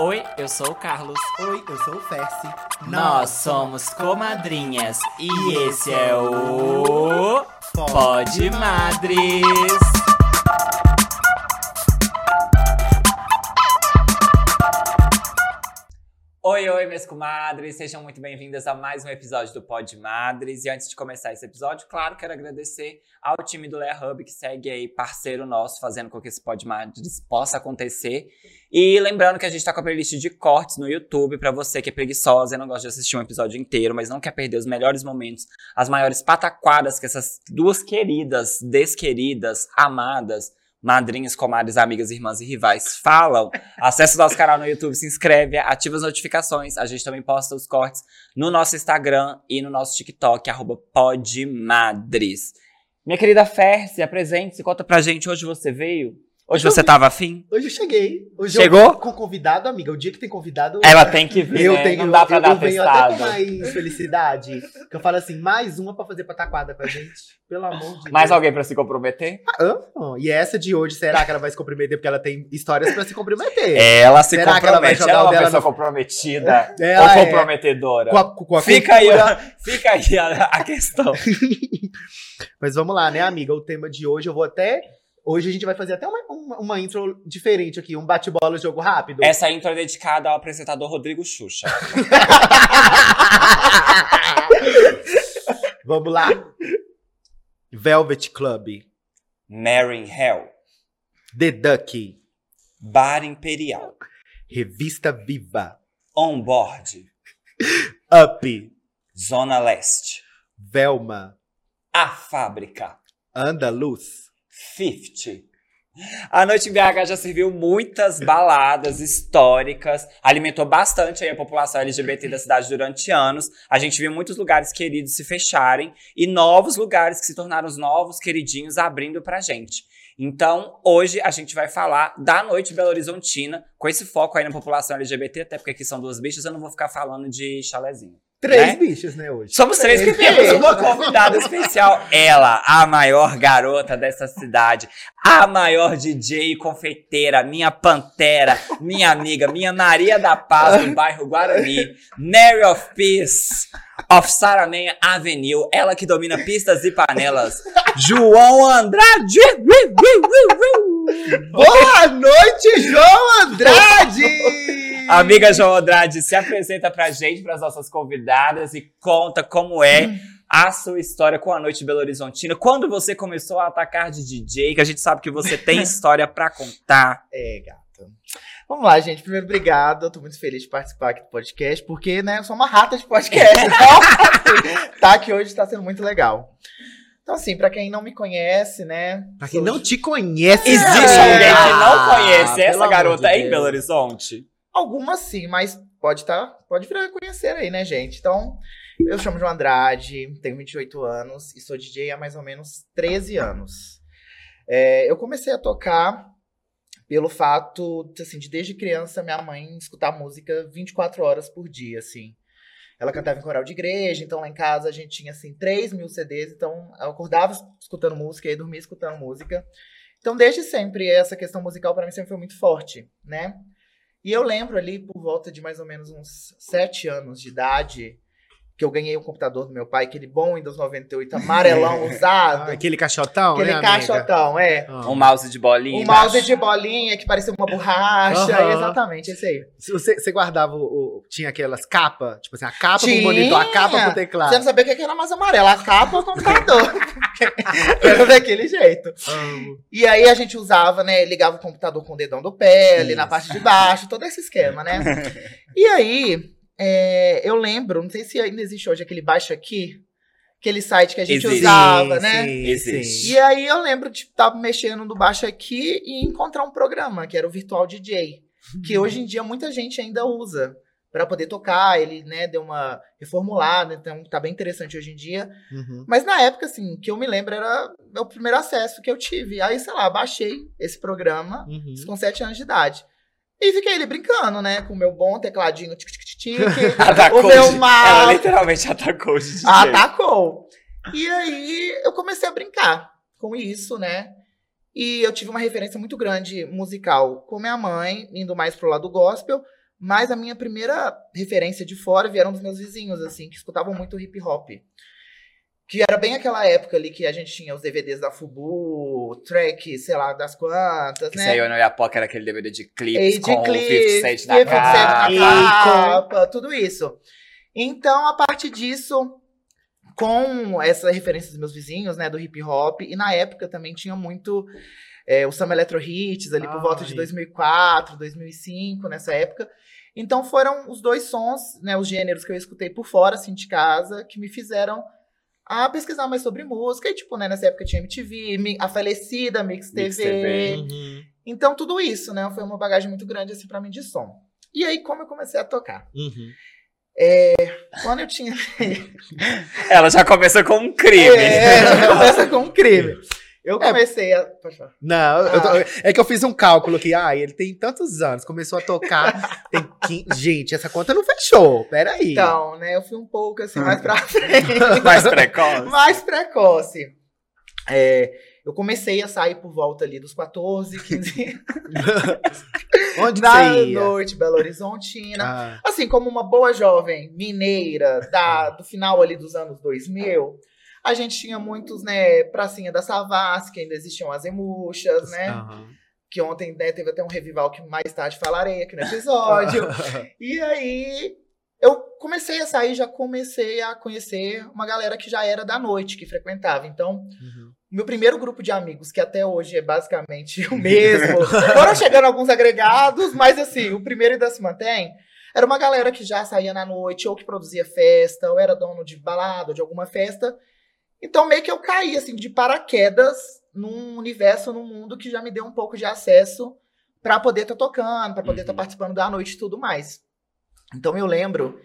Oi, eu sou o Carlos. Oi, eu sou o Fersi. Nós somos comadrinhas e esse é o Pod Madres. Minhas comadres, sejam muito bem-vindas a mais um episódio do Pod Madres. E antes de começar esse episódio, claro, quero agradecer ao time do Lea Hub, que segue aí parceiro nosso, fazendo com que esse Pod Madres possa acontecer. E lembrando que a gente tá com a playlist de cortes no YouTube, para você que é preguiçosa e não gosta de assistir um episódio inteiro, mas não quer perder os melhores momentos, as maiores pataquadas que essas duas queridas, desqueridas, amadas, madrinhas, comadres, amigas, irmãs e rivais falam, acesse o nosso canal no YouTube, se inscreve, ativa as notificações. A gente também posta os cortes no nosso Instagram e no nosso TikTok, arroba podmadres. Minha querida Fer, se apresente, se conta pra gente, hoje você veio? Hoje você tava afim? Hoje eu cheguei. Hoje Chegou? Eu, com convidado, amiga. O dia que tem convidado. Ela tem que vir, eu né? tenho, Não dá pra eu, dar eu venho até com mais felicidade. Que eu falo assim, mais uma pra fazer pataquada com a gente. Pelo amor de Mais Deus. alguém pra se comprometer? Ah, ah, e essa de hoje, será que ela vai se comprometer? Porque ela tem histórias pra se comprometer. Ela se Será que ela vai compromete. jogar ela é uma dela pessoa no- comprometida Ela ou é. comprometedora? Com a, com a Fica aí, fica aí a, a questão. Mas vamos lá, né, amiga? O tema de hoje eu vou até. Hoje a gente vai fazer até uma, uma, uma intro diferente aqui, um bate-bola, jogo rápido. Essa intro é dedicada ao apresentador Rodrigo Xuxa. Vamos lá. Velvet Club, Mary Hell. The Duck, Bar Imperial. Revista Viva, On Board. Up, Zona Leste. Velma, A Fábrica. Andaluz, 50. A Noite em BH já serviu muitas baladas históricas, alimentou bastante a população LGBT da cidade durante anos. A gente viu muitos lugares queridos se fecharem e novos lugares que se tornaram os novos queridinhos abrindo pra gente. Então, hoje a gente vai falar da Noite Belo Horizontina, com esse foco aí na população LGBT, até porque aqui são duas bichas, eu não vou ficar falando de chalezinho. Três Né? bichos, né, hoje? Somos três que temos uma convidada especial. Ela, a maior garota dessa cidade, a maior DJ e confeiteira, minha pantera, minha amiga, minha Maria da Paz do bairro Guarani, Mary of Peace of Saramenha Avenue, ela que domina pistas e panelas, João Andrade. Boa noite, João Andrade! Amiga João Andrade, se apresenta pra gente, pras nossas convidadas e conta como é a sua história com a Noite Belo Horizontina. Quando você começou a atacar de DJ, que a gente sabe que você tem história pra contar. É, gata. Vamos lá, gente. Primeiro, obrigado. Eu tô muito feliz de participar aqui do podcast, porque, né, eu sou uma rata de podcast. Então, tá aqui hoje tá sendo muito legal. Então, assim, pra quem não me conhece, né. Pra quem sou- não te conhece, Existe É. alguém que não Ah, conhece pelo essa garota de em. Belo Horizonte? Algumas sim, mas pode tá, pode vir a conhecer aí, né, gente? Então, eu chamo João Andrade, tenho 28 anos e sou DJ há mais ou menos 13 anos. É, eu comecei a tocar pelo fato, assim, de desde criança minha mãe escutar música 24 horas por dia, assim. Ela cantava em coral de igreja, então lá em casa a gente tinha, assim, 3 mil CDs, então eu acordava escutando música e dormia escutando música. Então, desde sempre, essa questão musical para mim sempre foi muito forte, né? E eu lembro ali, por volta de mais ou menos uns 7 anos de idade, que eu ganhei um computador do meu pai, aquele bom Windows 98 amarelão usado. Ah, aquele caixotão, aquele né, caixotão, é. Ah. Um mouse de bolinha. Um mouse de bolinha que parecia uma borracha. Aham. Exatamente, esse aí. Se Você, você guardava o, o- Tinha aquelas capas? Tipo assim, a capa pro Tinha. monitor, a capa pro teclado. Você não sabia o que que era mais amarelo, a capa ou o computador. era daquele jeito. Amo. E aí a gente usava, né? Ligava o computador com o dedão do pé, ali na Isso. parte de baixo, todo esse esquema, né? e aí, é, eu lembro, não sei se ainda existe hoje aquele baixo aqui, aquele site que a gente Existe. usava, Sim, né? Existe. E aí eu lembro de estar mexendo no baixo aqui e encontrar um programa, que era o Virtual DJ, que hoje em dia muita gente ainda usa para poder tocar, ele, né, deu uma reformulada, então tá bem interessante hoje em dia. Uhum. Mas na época, assim, que eu me lembro era o primeiro acesso que eu tive. Aí, sei lá, baixei esse programa Uhum. com 7 anos de idade. E fiquei ali brincando, né? Com o meu bom tecladinho tic tic tic tic. Atacou o meu mal. Ela literalmente atacou de DJ. Atacou. E aí eu comecei a brincar com isso, né? E eu tive uma referência muito grande musical com minha mãe, indo mais pro lado gospel, Mas a minha primeira referência de fora vieram dos meus vizinhos, assim, que escutavam muito hip hop. Que era bem aquela época ali que a gente tinha os DVDs da Fubu, track, sei lá, das quantas, Que né? saiu no Iapoca era aquele DVD de clipes de com o clipes, 50 Cent na 50 Cent na capa. capa, tudo isso. Então, a partir disso, com essa referência dos meus vizinhos, né, do hip hop, e na época também tinha muito é, o Samba Electro Hits, ali por volta de Ai. 2004, 2005, nessa época. Então, foram os dois sons, né, os gêneros que eu escutei por fora, assim, de casa, que me fizeram a pesquisar mais sobre música. E, tipo, né, nessa época tinha MTV, a falecida Mix TV, Mix TV. Uhum, então, tudo isso, né? Foi uma bagagem muito grande, assim, pra mim de som. E aí, como eu comecei a tocar? uhum. Quando eu tinha. Ela já começa com um crime. É, começa com um crime. Eu comecei a. Pode falar. Não, eu tô- Ah. é que eu fiz um cálculo aqui. Ah, ele tem tantos anos, começou a tocar. tem 15 Gente, essa conta não fechou. Peraí. Então, né? Eu fui um pouco assim, mais pra frente. Mais precoce. mais precoce. É, eu comecei a sair por volta ali dos 14, 15 Onde ia? noite, Belo Horizontina. Ah, Assim, como uma boa jovem mineira da, do final ali dos anos 2000, a gente tinha muitos, né, pracinha da Savassi, que ainda existiam as emuxas, né? aham. Que ontem né, teve até um revival que mais tarde falarei aqui no episódio. e aí eu comecei a sair, já comecei a conhecer uma galera que já era da noite, que frequentava. Então, Uhum. meu primeiro grupo de amigos, que até hoje é basicamente o mesmo, foram chegando alguns agregados, mas assim, o primeiro ainda se mantém. Era uma galera que já saía na noite, ou que produzia festa, ou era dono de balada, ou de alguma festa. Então, meio que eu caí, assim, de paraquedas num universo, num mundo que já me deu um pouco de acesso pra poder estar tocando, pra poder estar Uhum. participando da noite e tudo mais. Então, eu lembro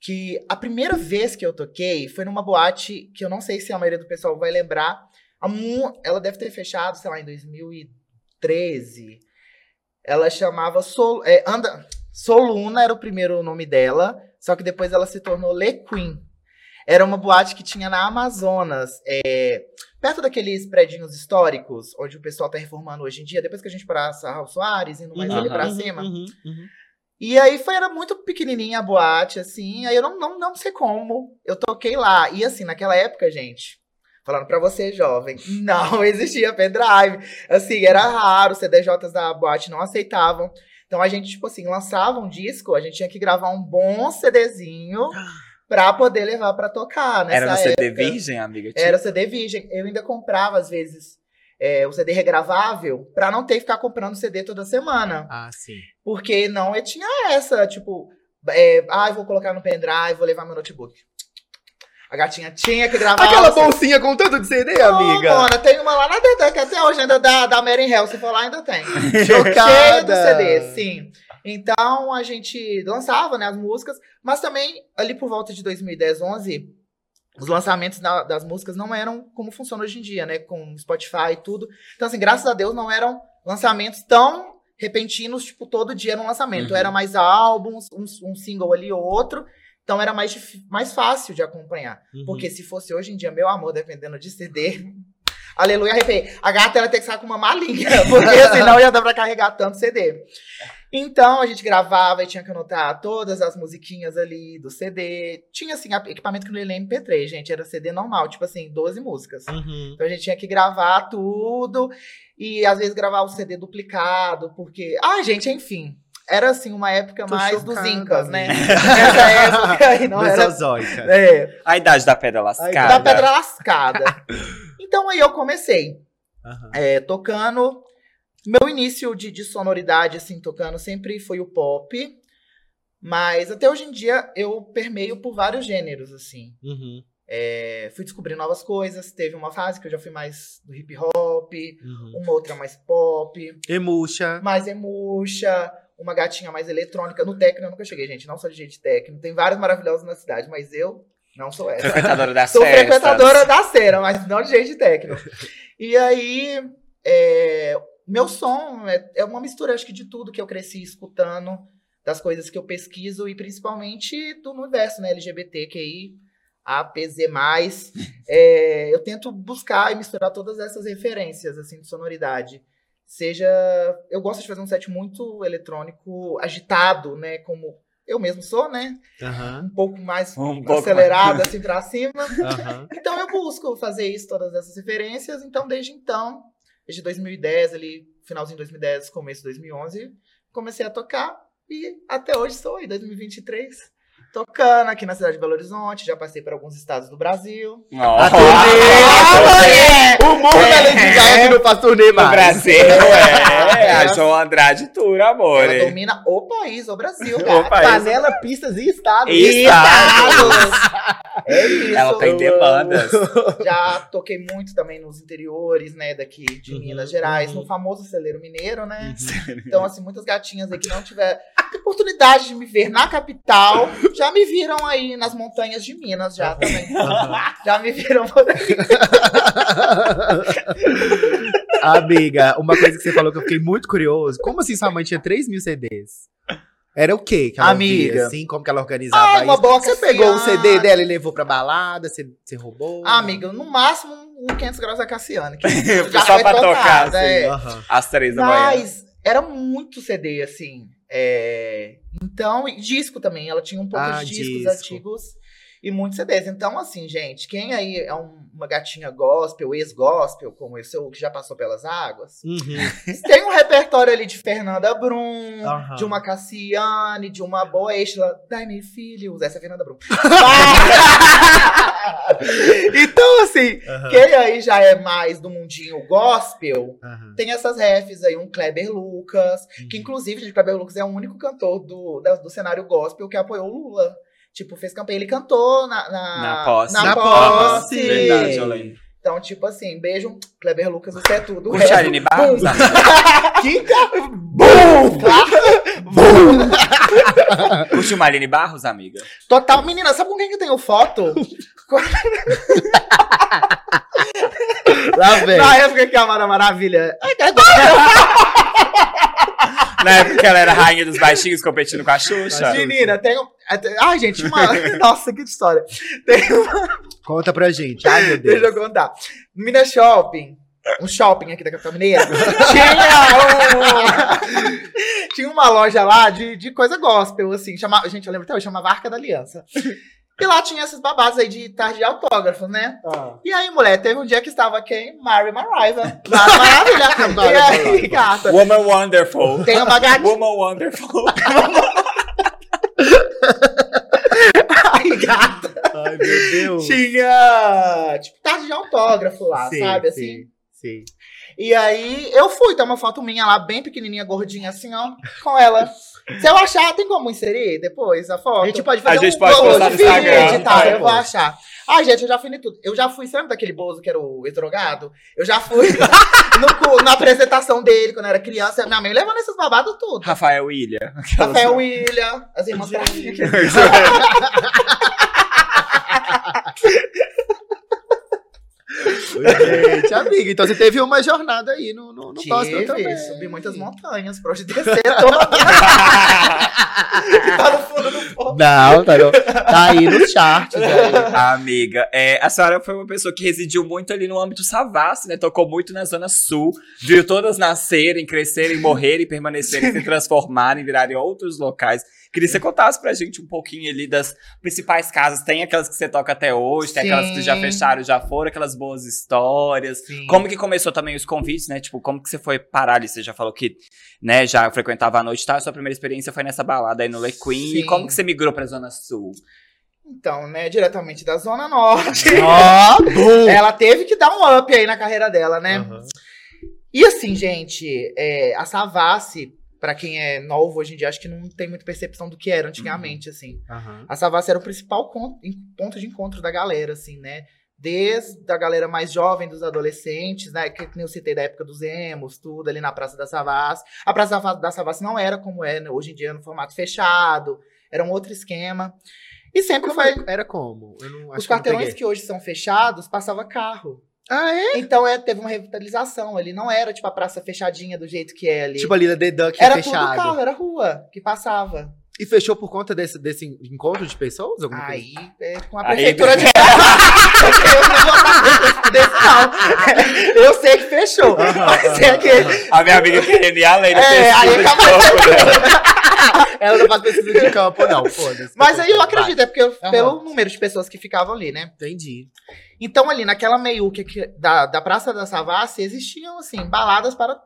que a primeira vez que eu toquei foi numa boate que eu não sei se a maioria do pessoal vai lembrar. Ela deve ter fechado, sei lá, em 2013. Ela chamava Sol, é, Anda, Soluna era o primeiro nome dela, só que depois ela se tornou Le Queen. Era uma boate que tinha na Amazonas, é, perto daqueles predinhos históricos, onde o pessoal tá reformando hoje em dia, depois que a gente passa Raul Soares, indo mais ali Aham. pra Uhum, cima. uhum, uhum. E aí foi, era muito pequenininha a boate, assim, aí eu não, não, não sei como, eu toquei lá. E assim, naquela época, gente, falando pra você, jovem, não existia pendrive. Assim, era raro, os CDJs da boate não aceitavam. Então a gente, tipo assim, lançava um disco, a gente tinha que gravar um bom CDzinho pra poder levar pra tocar, nessa Era no CD época. virgem, amiga? Era CD virgem. Eu ainda comprava, às vezes, é, o CD regravável pra não ter que ficar comprando CD toda semana. Ah, sim. Porque não, eu tinha essa, tipo, é, ah, vou colocar no pendrive, vou levar meu notebook. A gatinha tinha que gravar. Aquela bolsinha com tanto de CD, Não, amiga. Mona, tem uma lá na Dedé, que até hoje ainda da, da Mary Hell, se for lá, ainda tem. Cheia do CD, sim. Então a gente lançava né, as músicas, mas também ali por volta de 2010, 11, os lançamentos da- das músicas não eram como funciona hoje em dia, né? Com Spotify e tudo. Então, assim, graças a Deus não eram lançamentos tão repentinos, tipo, todo dia era um lançamento. Uhum. Era mais álbuns, um, um single ali ou outro. Então era mais, mais fácil de acompanhar. Uhum. Porque se fosse hoje em dia, meu amor, dependendo de CD. Aleluia, arrepiei. A gata ela tem que sair com uma malinha, porque senão ia dar pra carregar tanto CD. Então a gente gravava e tinha que anotar todas as musiquinhas ali do CD. Tinha assim, equipamento que não ler MP3, gente, era CD normal, tipo assim, 12 músicas. Uhum. Então a gente tinha que gravar tudo e às vezes gravar o CD duplicado, porque. Ah, gente, enfim. Era assim, uma época Tô mais chocada, dos Incas, né? Nessa época aí não era. Mesozoica. É, A idade da pedra lascada. da pedra lascada. então aí eu comecei Aham. é, tocando. Meu início de, de sonoridade, assim, tocando, sempre foi o pop. Mas até hoje em dia eu permeio por vários gêneros, assim. Uhum. É, fui descobrir novas coisas. Teve uma fase que eu já fui mais do hip hop, Uhum. uma outra mais pop, Emuxa. mais emuxa, uma gatinha mais eletrônica. No techno eu nunca cheguei, gente. Não sou de gente techno. Tem vários maravilhosos na cidade, mas eu não sou essa. Frequentadora das Sou festas. frequentadora da cena, mas não de jeito técnico. E aí, é, meu som é, é uma mistura, acho que, de tudo que eu cresci escutando, das coisas que eu pesquiso e principalmente do universo, né? LGBTQI, APZ. É, eu tento buscar e misturar todas essas referências, assim, de sonoridade. seja. Eu gosto de fazer um set muito eletrônico, agitado, né? Como eu mesmo sou, né? Aham, Um pouco mais Um pouco acelerado, assim, pra cima. aham. Então eu busco fazer isso, todas essas referências. Então, desde então, desde 2010, ali, finalzinho de 2010, começo de 2011, comecei a tocar e até hoje estou aí, 2023, tocando aqui na cidade de Belo Horizonte. Já passei por alguns estados do Brasil. Ó. A turnê! O mundo da Lady Gaga que não faz turnê No mais. Brasil, é. A João Andrade Tour, amor. Ela domina o país, o Brasil. O país. Panela, pistas e estados. E Estados! É isso. Ela tem demandas. Já toquei muito também nos interiores, né, daqui de Uhum, Minas Gerais, uhum. no famoso celeiro mineiro, né? Então, assim, muitas gatinhas aí que não tiveram oportunidade de me ver na capital, já me viram aí nas montanhas de Minas, já também. Já me viram por aí. Amiga, uma coisa que você falou que eu fiquei muito curioso. Como assim sua mãe tinha 3 mil CDs? Era o quê que ela Amiga. ouvia, assim? Como que ela organizava Ah, uma isso? boa Você pegou o CD dela e levou pra balada? Você, você roubou? Ah, amiga, no máximo um 500 graus da Cassiane. Que já Só foi pra tocar, assim. é. Às três da manhã. Mas era muito CD, assim. É, Então, e disco também. Ela tinha um pouco Ah, de discos disco. antigos e muitos CDs. Então, assim, gente, quem aí é um- uma gatinha gospel, ex-gospel, como esse, ou que já passou pelas águas, Uhum. tem um repertório ali de Fernanda Brum, Aham. de uma Cassiane, de uma Boestla, Dai-me filhos. Essa é a Fernanda Brum. então, assim, Aham. quem aí já é mais do mundinho gospel, tem essas refs aí, um Kleber Lucas, que Uhum. inclusive, gente, Kleber Lucas é o único cantor do, do cenário gospel que apoiou o Lula. Tipo, fez campanha, ele cantou na, na, Na posse. Na Na posse. posse. Verdade, eu lembro. Então, tipo assim, beijo, Kleber Lucas, você é tudo. Curte a Aline Barros? Kika! Bum! Curte uma Aline Barros, amiga? Total. Menina, sabe com quem que eu tenho foto? Lá vem. Na época que a Mara Maravilha. Na época que ela era rainha dos baixinhos competindo com a Xuxa. Menina, tem um. Ai, gente, uma. Nossa, que história. Tem uma. Conta pra gente. Ai, meu Deus. Deixa eu contar. Minas Shopping, um shopping aqui da capital mineira, tinha, um- tinha uma loja lá de, de coisa gospel, assim. Chamava, gente, eu lembro até hoje, chamava Arca da Aliança. E lá tinha esses babados aí de tarde de autógrafos, né? E aí, mulher, teve um dia que estava quem? Mary Mariva. Mara Maravilha. e aí, gata, Woman Wonderful. tem uma gatinha. Woman Wonderful. Ai, gata. Ai, meu Deus. Tinha, tipo, tarde de autógrafo lá, Sim, sabe? Assim. Sim, sim. E aí eu fui, tem uma foto minha lá, bem pequenininha, gordinha, assim, ó, com ela. Se eu achar, tem como inserir depois a foto? A gente pode fazer A gente um pode Vou postar no Instagram. tá, É, eu vou pô. achar. Ai, gente, eu já fui em tudo. Eu já fui, lembra daquele Bozo que era o ex-drogado? Eu já fui no na apresentação dele quando eu era criança. Minha mãe levando esses babados tudo. Rafael William. Rafael William, as irmãs Trafic. Gente, amiga, então você teve uma jornada aí no, no, no gospel também. Subi muitas montanhas pra hoje descer toda. que tá no fundo do poço. Não, tá, no- tá aí nos charts. aí. Amiga, é, a senhora foi uma pessoa que residiu muito ali no âmbito Savassi, né? Tocou muito na Zona Sul, viu todas nascerem, crescerem, morrerem, permanecerem, se transformarem, virarem outros locais. Queria que você contasse pra gente um pouquinho ali das principais casas. Tem aquelas que você toca até hoje, tem aquelas que já Sim. fecharam, já foram, aquelas boas histórias. Sim. Como que começou também os convites, né? Tipo, como que você foi parar ali? Você já falou que, né, já frequentava a noite e tal. A sua primeira experiência foi nessa balada aí no Le Queen. E Sim. como que você migrou pra Zona Sul? Então, né, diretamente da Zona Norte. Ela teve que dar um up aí na carreira dela, né? Aham. E assim, gente, é, a Savassi, pra quem é novo hoje em dia, acho que não tem muita percepção do que era antigamente, assim. Aham. A Savassi era o principal ponto de encontro da galera, assim, né? Desde a galera mais jovem, dos adolescentes, né? Que nem eu citei da época dos emos, tudo ali na Praça da Savassi. A Praça da Savassi não era como é né, hoje em dia, no formato fechado. Era um outro esquema. E sempre foi... é- Era como? Eu não, acho Os quarteirões que hoje são fechados, passava carro. Ah, é? Então é, teve uma revitalização ali. Não era tipo a praça fechadinha do jeito que é ali. Tipo ali da The Duck era fechado. tudo carro, era rua que passava. E fechou por conta desse, desse encontro de pessoas? Alguma coisa? Aí, é, com a Aí- prefeitura de eu não. Eu sei que fechou. Mas é que... A minha amiga querendo ir além da É, aí acabou. Ela não faz pesquisa de campo, não. Foda-se. Mas aí eu acredito, é porque eu- Aham. pelo número de pessoas que ficavam ali, né? Entendi. Então, ali naquela meiuca que- da, da Praça da Savassi, existiam, assim, baladas para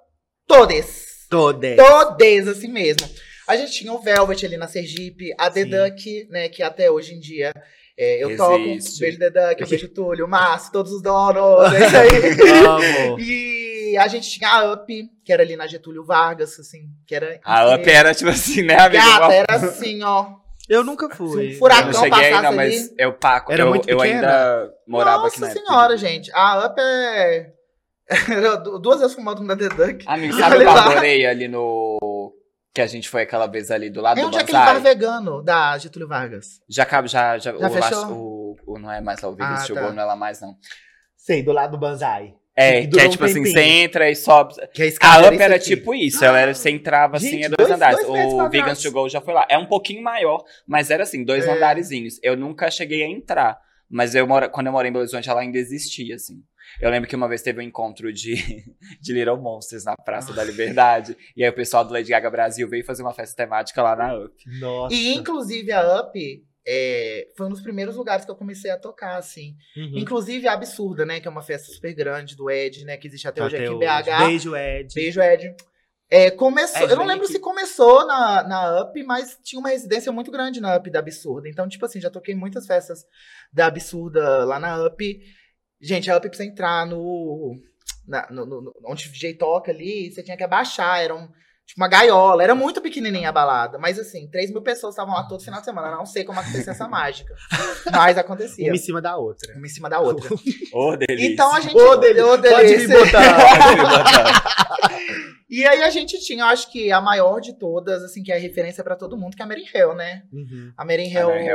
todes. Todas. Todes, assim mesmo. A gente tinha o Velvet ali na Sergipe, a The. Duck, né, que até hoje em dia é, eu toco. Existe. Beijo The Duck, beijo Túlio, Márcio, todos os donos, é isso aí. Amo. e a gente tinha a Up, que era ali na Getúlio Vargas, assim, que era... A Up era tipo assim, né, amiga? Gata, era assim, ó. Eu nunca Se fui. um furacão Eu não cheguei, ali- mas eu paco. Era eu, muito eu pequena? ainda morava aqui Nossa na época. senhora, gente. A Up é... Duas vezes fumando na The Duck. Amigo, sabe o eu adorei ali no. Que a gente foi aquela vez ali do lado É do onde é aquele bar Banzai? vegano da Getúlio Vargas. Já acaba, já. Já, Já o, fechou? o, o- Não é mais lá, o Vegas Ah, chegou, tá. não é lá mais, não. Sei, do lado do Banzai. É, Que que é durou um tipo assim, você entra e sobe. Que é A escada Up era tipo isso, ela era, você entrava assim, Gente, é dois, dois- andares. dois o. Vegans to Go já foi lá. É um pouquinho maior, mas era assim, dois É. andarezinhos. Eu nunca cheguei a entrar, mas eu mora, quando eu morei em Belo Horizonte, ela ainda existia, assim. Eu lembro que uma vez teve um encontro de, de Little Monsters na Praça da Liberdade. E aí o pessoal do Lady Gaga Brasil veio fazer uma festa temática lá na Up. Nossa. E, inclusive, a Up é, foi um dos primeiros lugares que eu comecei a tocar, assim. Uhum. Inclusive, a Absurda, né? Que é uma festa super grande do Ed, né? Que existe até, hoje Até aqui em hoje. BH. Beijo, Ed. Beijo, Ed. É, começou, Ed, eu não lembro aqui. se começou na, na UP, mas tinha uma residência muito grande na UP da Absurda. Então, tipo assim, já toquei muitas festas da Absurda lá na UP. Gente, a UP você entrar no, na- no- no- onde o DJ toca ali, você tinha que abaixar, era um, tipo uma gaiola. Era muito pequenininha a balada, mas assim, 3 mil pessoas estavam lá todo final de semana. Eu Não sei como acontecia essa mágica, mas acontecia. Uma em cima da outra. Uma em cima da outra. Ô, delícia. Então a gente. Ô, delícia. Ô, Pode me delícia. botar. E aí a gente tinha, eu acho que a maior de todas, assim, que é a referência pra todo mundo, que é a Mary Hell, né? Uhum. A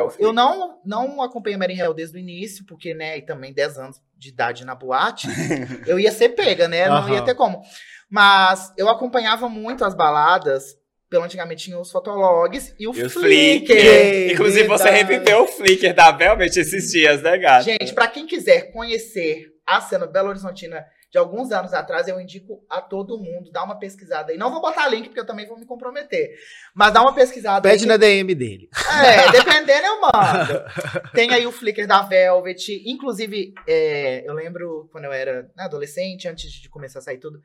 foi- eu não, não acompanhei a Mary Hell desde o início, porque, né, e também 10 anos de idade na boate, eu ia ser pega, né? Não ia ter como. Mas eu acompanhava muito as baladas, pelo antigamente tinha os fotologs e o E o Flickr. Flickr. Inclusive, você verdade. reviveu o Flickr da Velvet esses dias, né, gato? Gente, pra quem quiser conhecer a cena Belo Horizontina de alguns anos atrás, eu indico a todo mundo, dá uma pesquisada aí. Não vou botar link, porque eu também vou me comprometer. Mas dá uma pesquisada aí. Pede na DM dele. É, dependendo eu mando. Tem aí o Flickr da Velvet. Inclusive, é, eu lembro quando eu era adolescente, antes de começar a sair tudo,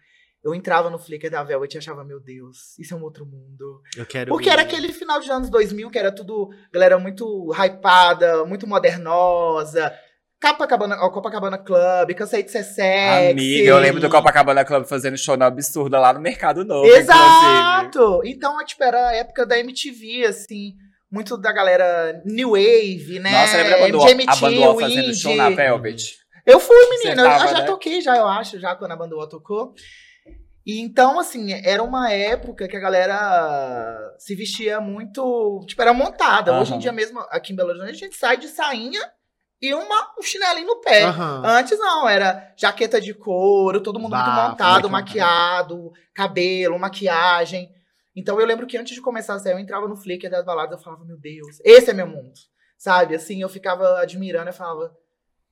eu entrava no Flickr da Velvet e achava, meu Deus, isso é um outro mundo. Eu quero. Porque ir. era aquele final de anos 2000 que era tudo, galera muito hypada, muito modernosa. Copacabana, Copacabana Club, cansei de ser sexy. Amiga, eu lembro do Copacabana Club fazendo show na absurda lá no Mercado Novo. inclusive. Exato! Então, é, tipo, era a época da MTV, assim. Muito da galera New Wave, né? Nossa, lembra quando MGMT, a Banduol o fazendo show na Velvet? Eu fui, menina. Tava, eu já né? toquei, já, eu acho, já quando a Banduol tocou. E então, assim, era uma época que a galera se vestia muito. Tipo, era montada. Hoje em dia mesmo, aqui em Belo Horizonte, a gente sai de sainha e uma, um chinelinho no pé. Aham. Antes não, era jaqueta de couro, todo mundo muito Bafo, montado, muito maquiado, cabelo, maquiagem. Então eu lembro que antes de começar a sair, eu entrava no Flickr das baladas, eu falava, meu Deus, esse é meu mundo. Sabe? Assim, eu ficava admirando, eu falava,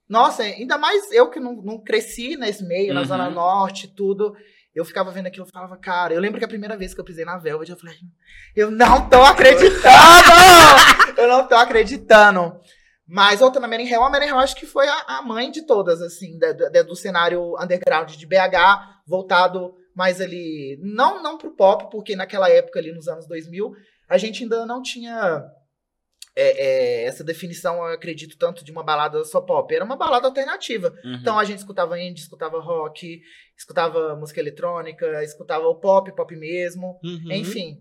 nossa, ainda mais eu que não, não cresci nesse meio, na Uhum. Zona Norte, tudo. Eu ficava vendo aquilo e falava, cara, eu lembro que a primeira vez que eu pisei na Velvet, eu falei, eu não tô acreditando! eu não tô acreditando. Mas outra na Mary Hell, a Mary Hell acho que foi a, a mãe de todas, assim, da- da- do cenário underground de BH, voltado mais ali, não, não pro pop, porque naquela época ali, nos anos 2000, a gente ainda não tinha é, é, essa definição, eu acredito, tanto de uma balada só pop. Era uma balada alternativa. Uhum. Então a gente escutava indie, escutava rock, escutava música eletrônica, escutava o pop, pop mesmo, Uhum. enfim.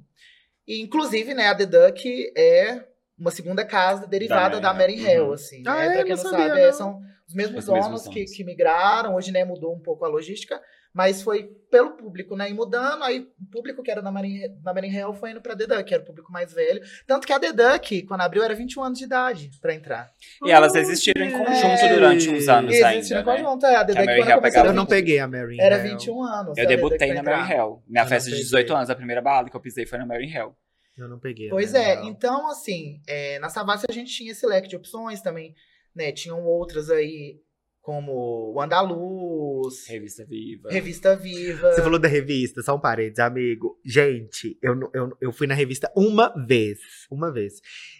E, inclusive, né, a The Duck é uma segunda casa derivada Da da Mary Mary Hell. Uhum. assim. Ah, né? é? Pra quem Não não, sabia, sabe, é, não. são os mesmos Os mesmos donos que, donos. que migraram. Hoje, né, mudou um pouco a logística, mas foi pelo público, né, e mudando. Aí o público que era da Mary, da Mary Hell foi indo pra The Duck, que era o público mais velho. Tanto que a The Duck, quando abriu, era 21 anos de idade pra entrar. E elas existiram em conjunto É. durante uns anos ainda. existe no né? conjunto, é, a The Que a quando eu comecei, não 20 peguei a Mary. Era Hell. 21 anos. Eu debutei na. Mary Hell. Minha Eu festa de 18 peguei. anos, a primeira balada que eu pisei foi na Mary Hell. Eu não peguei. Pois é, então assim, é, na Savassi a gente tinha esse leque de opções também, né? Tinham outras aí, como o Andaluz, Revista Viva. Revista Viva. Você falou da revista, só um parênteses, amigo. Gente, eu, eu, eu fui na revista uma vez. Uma vez.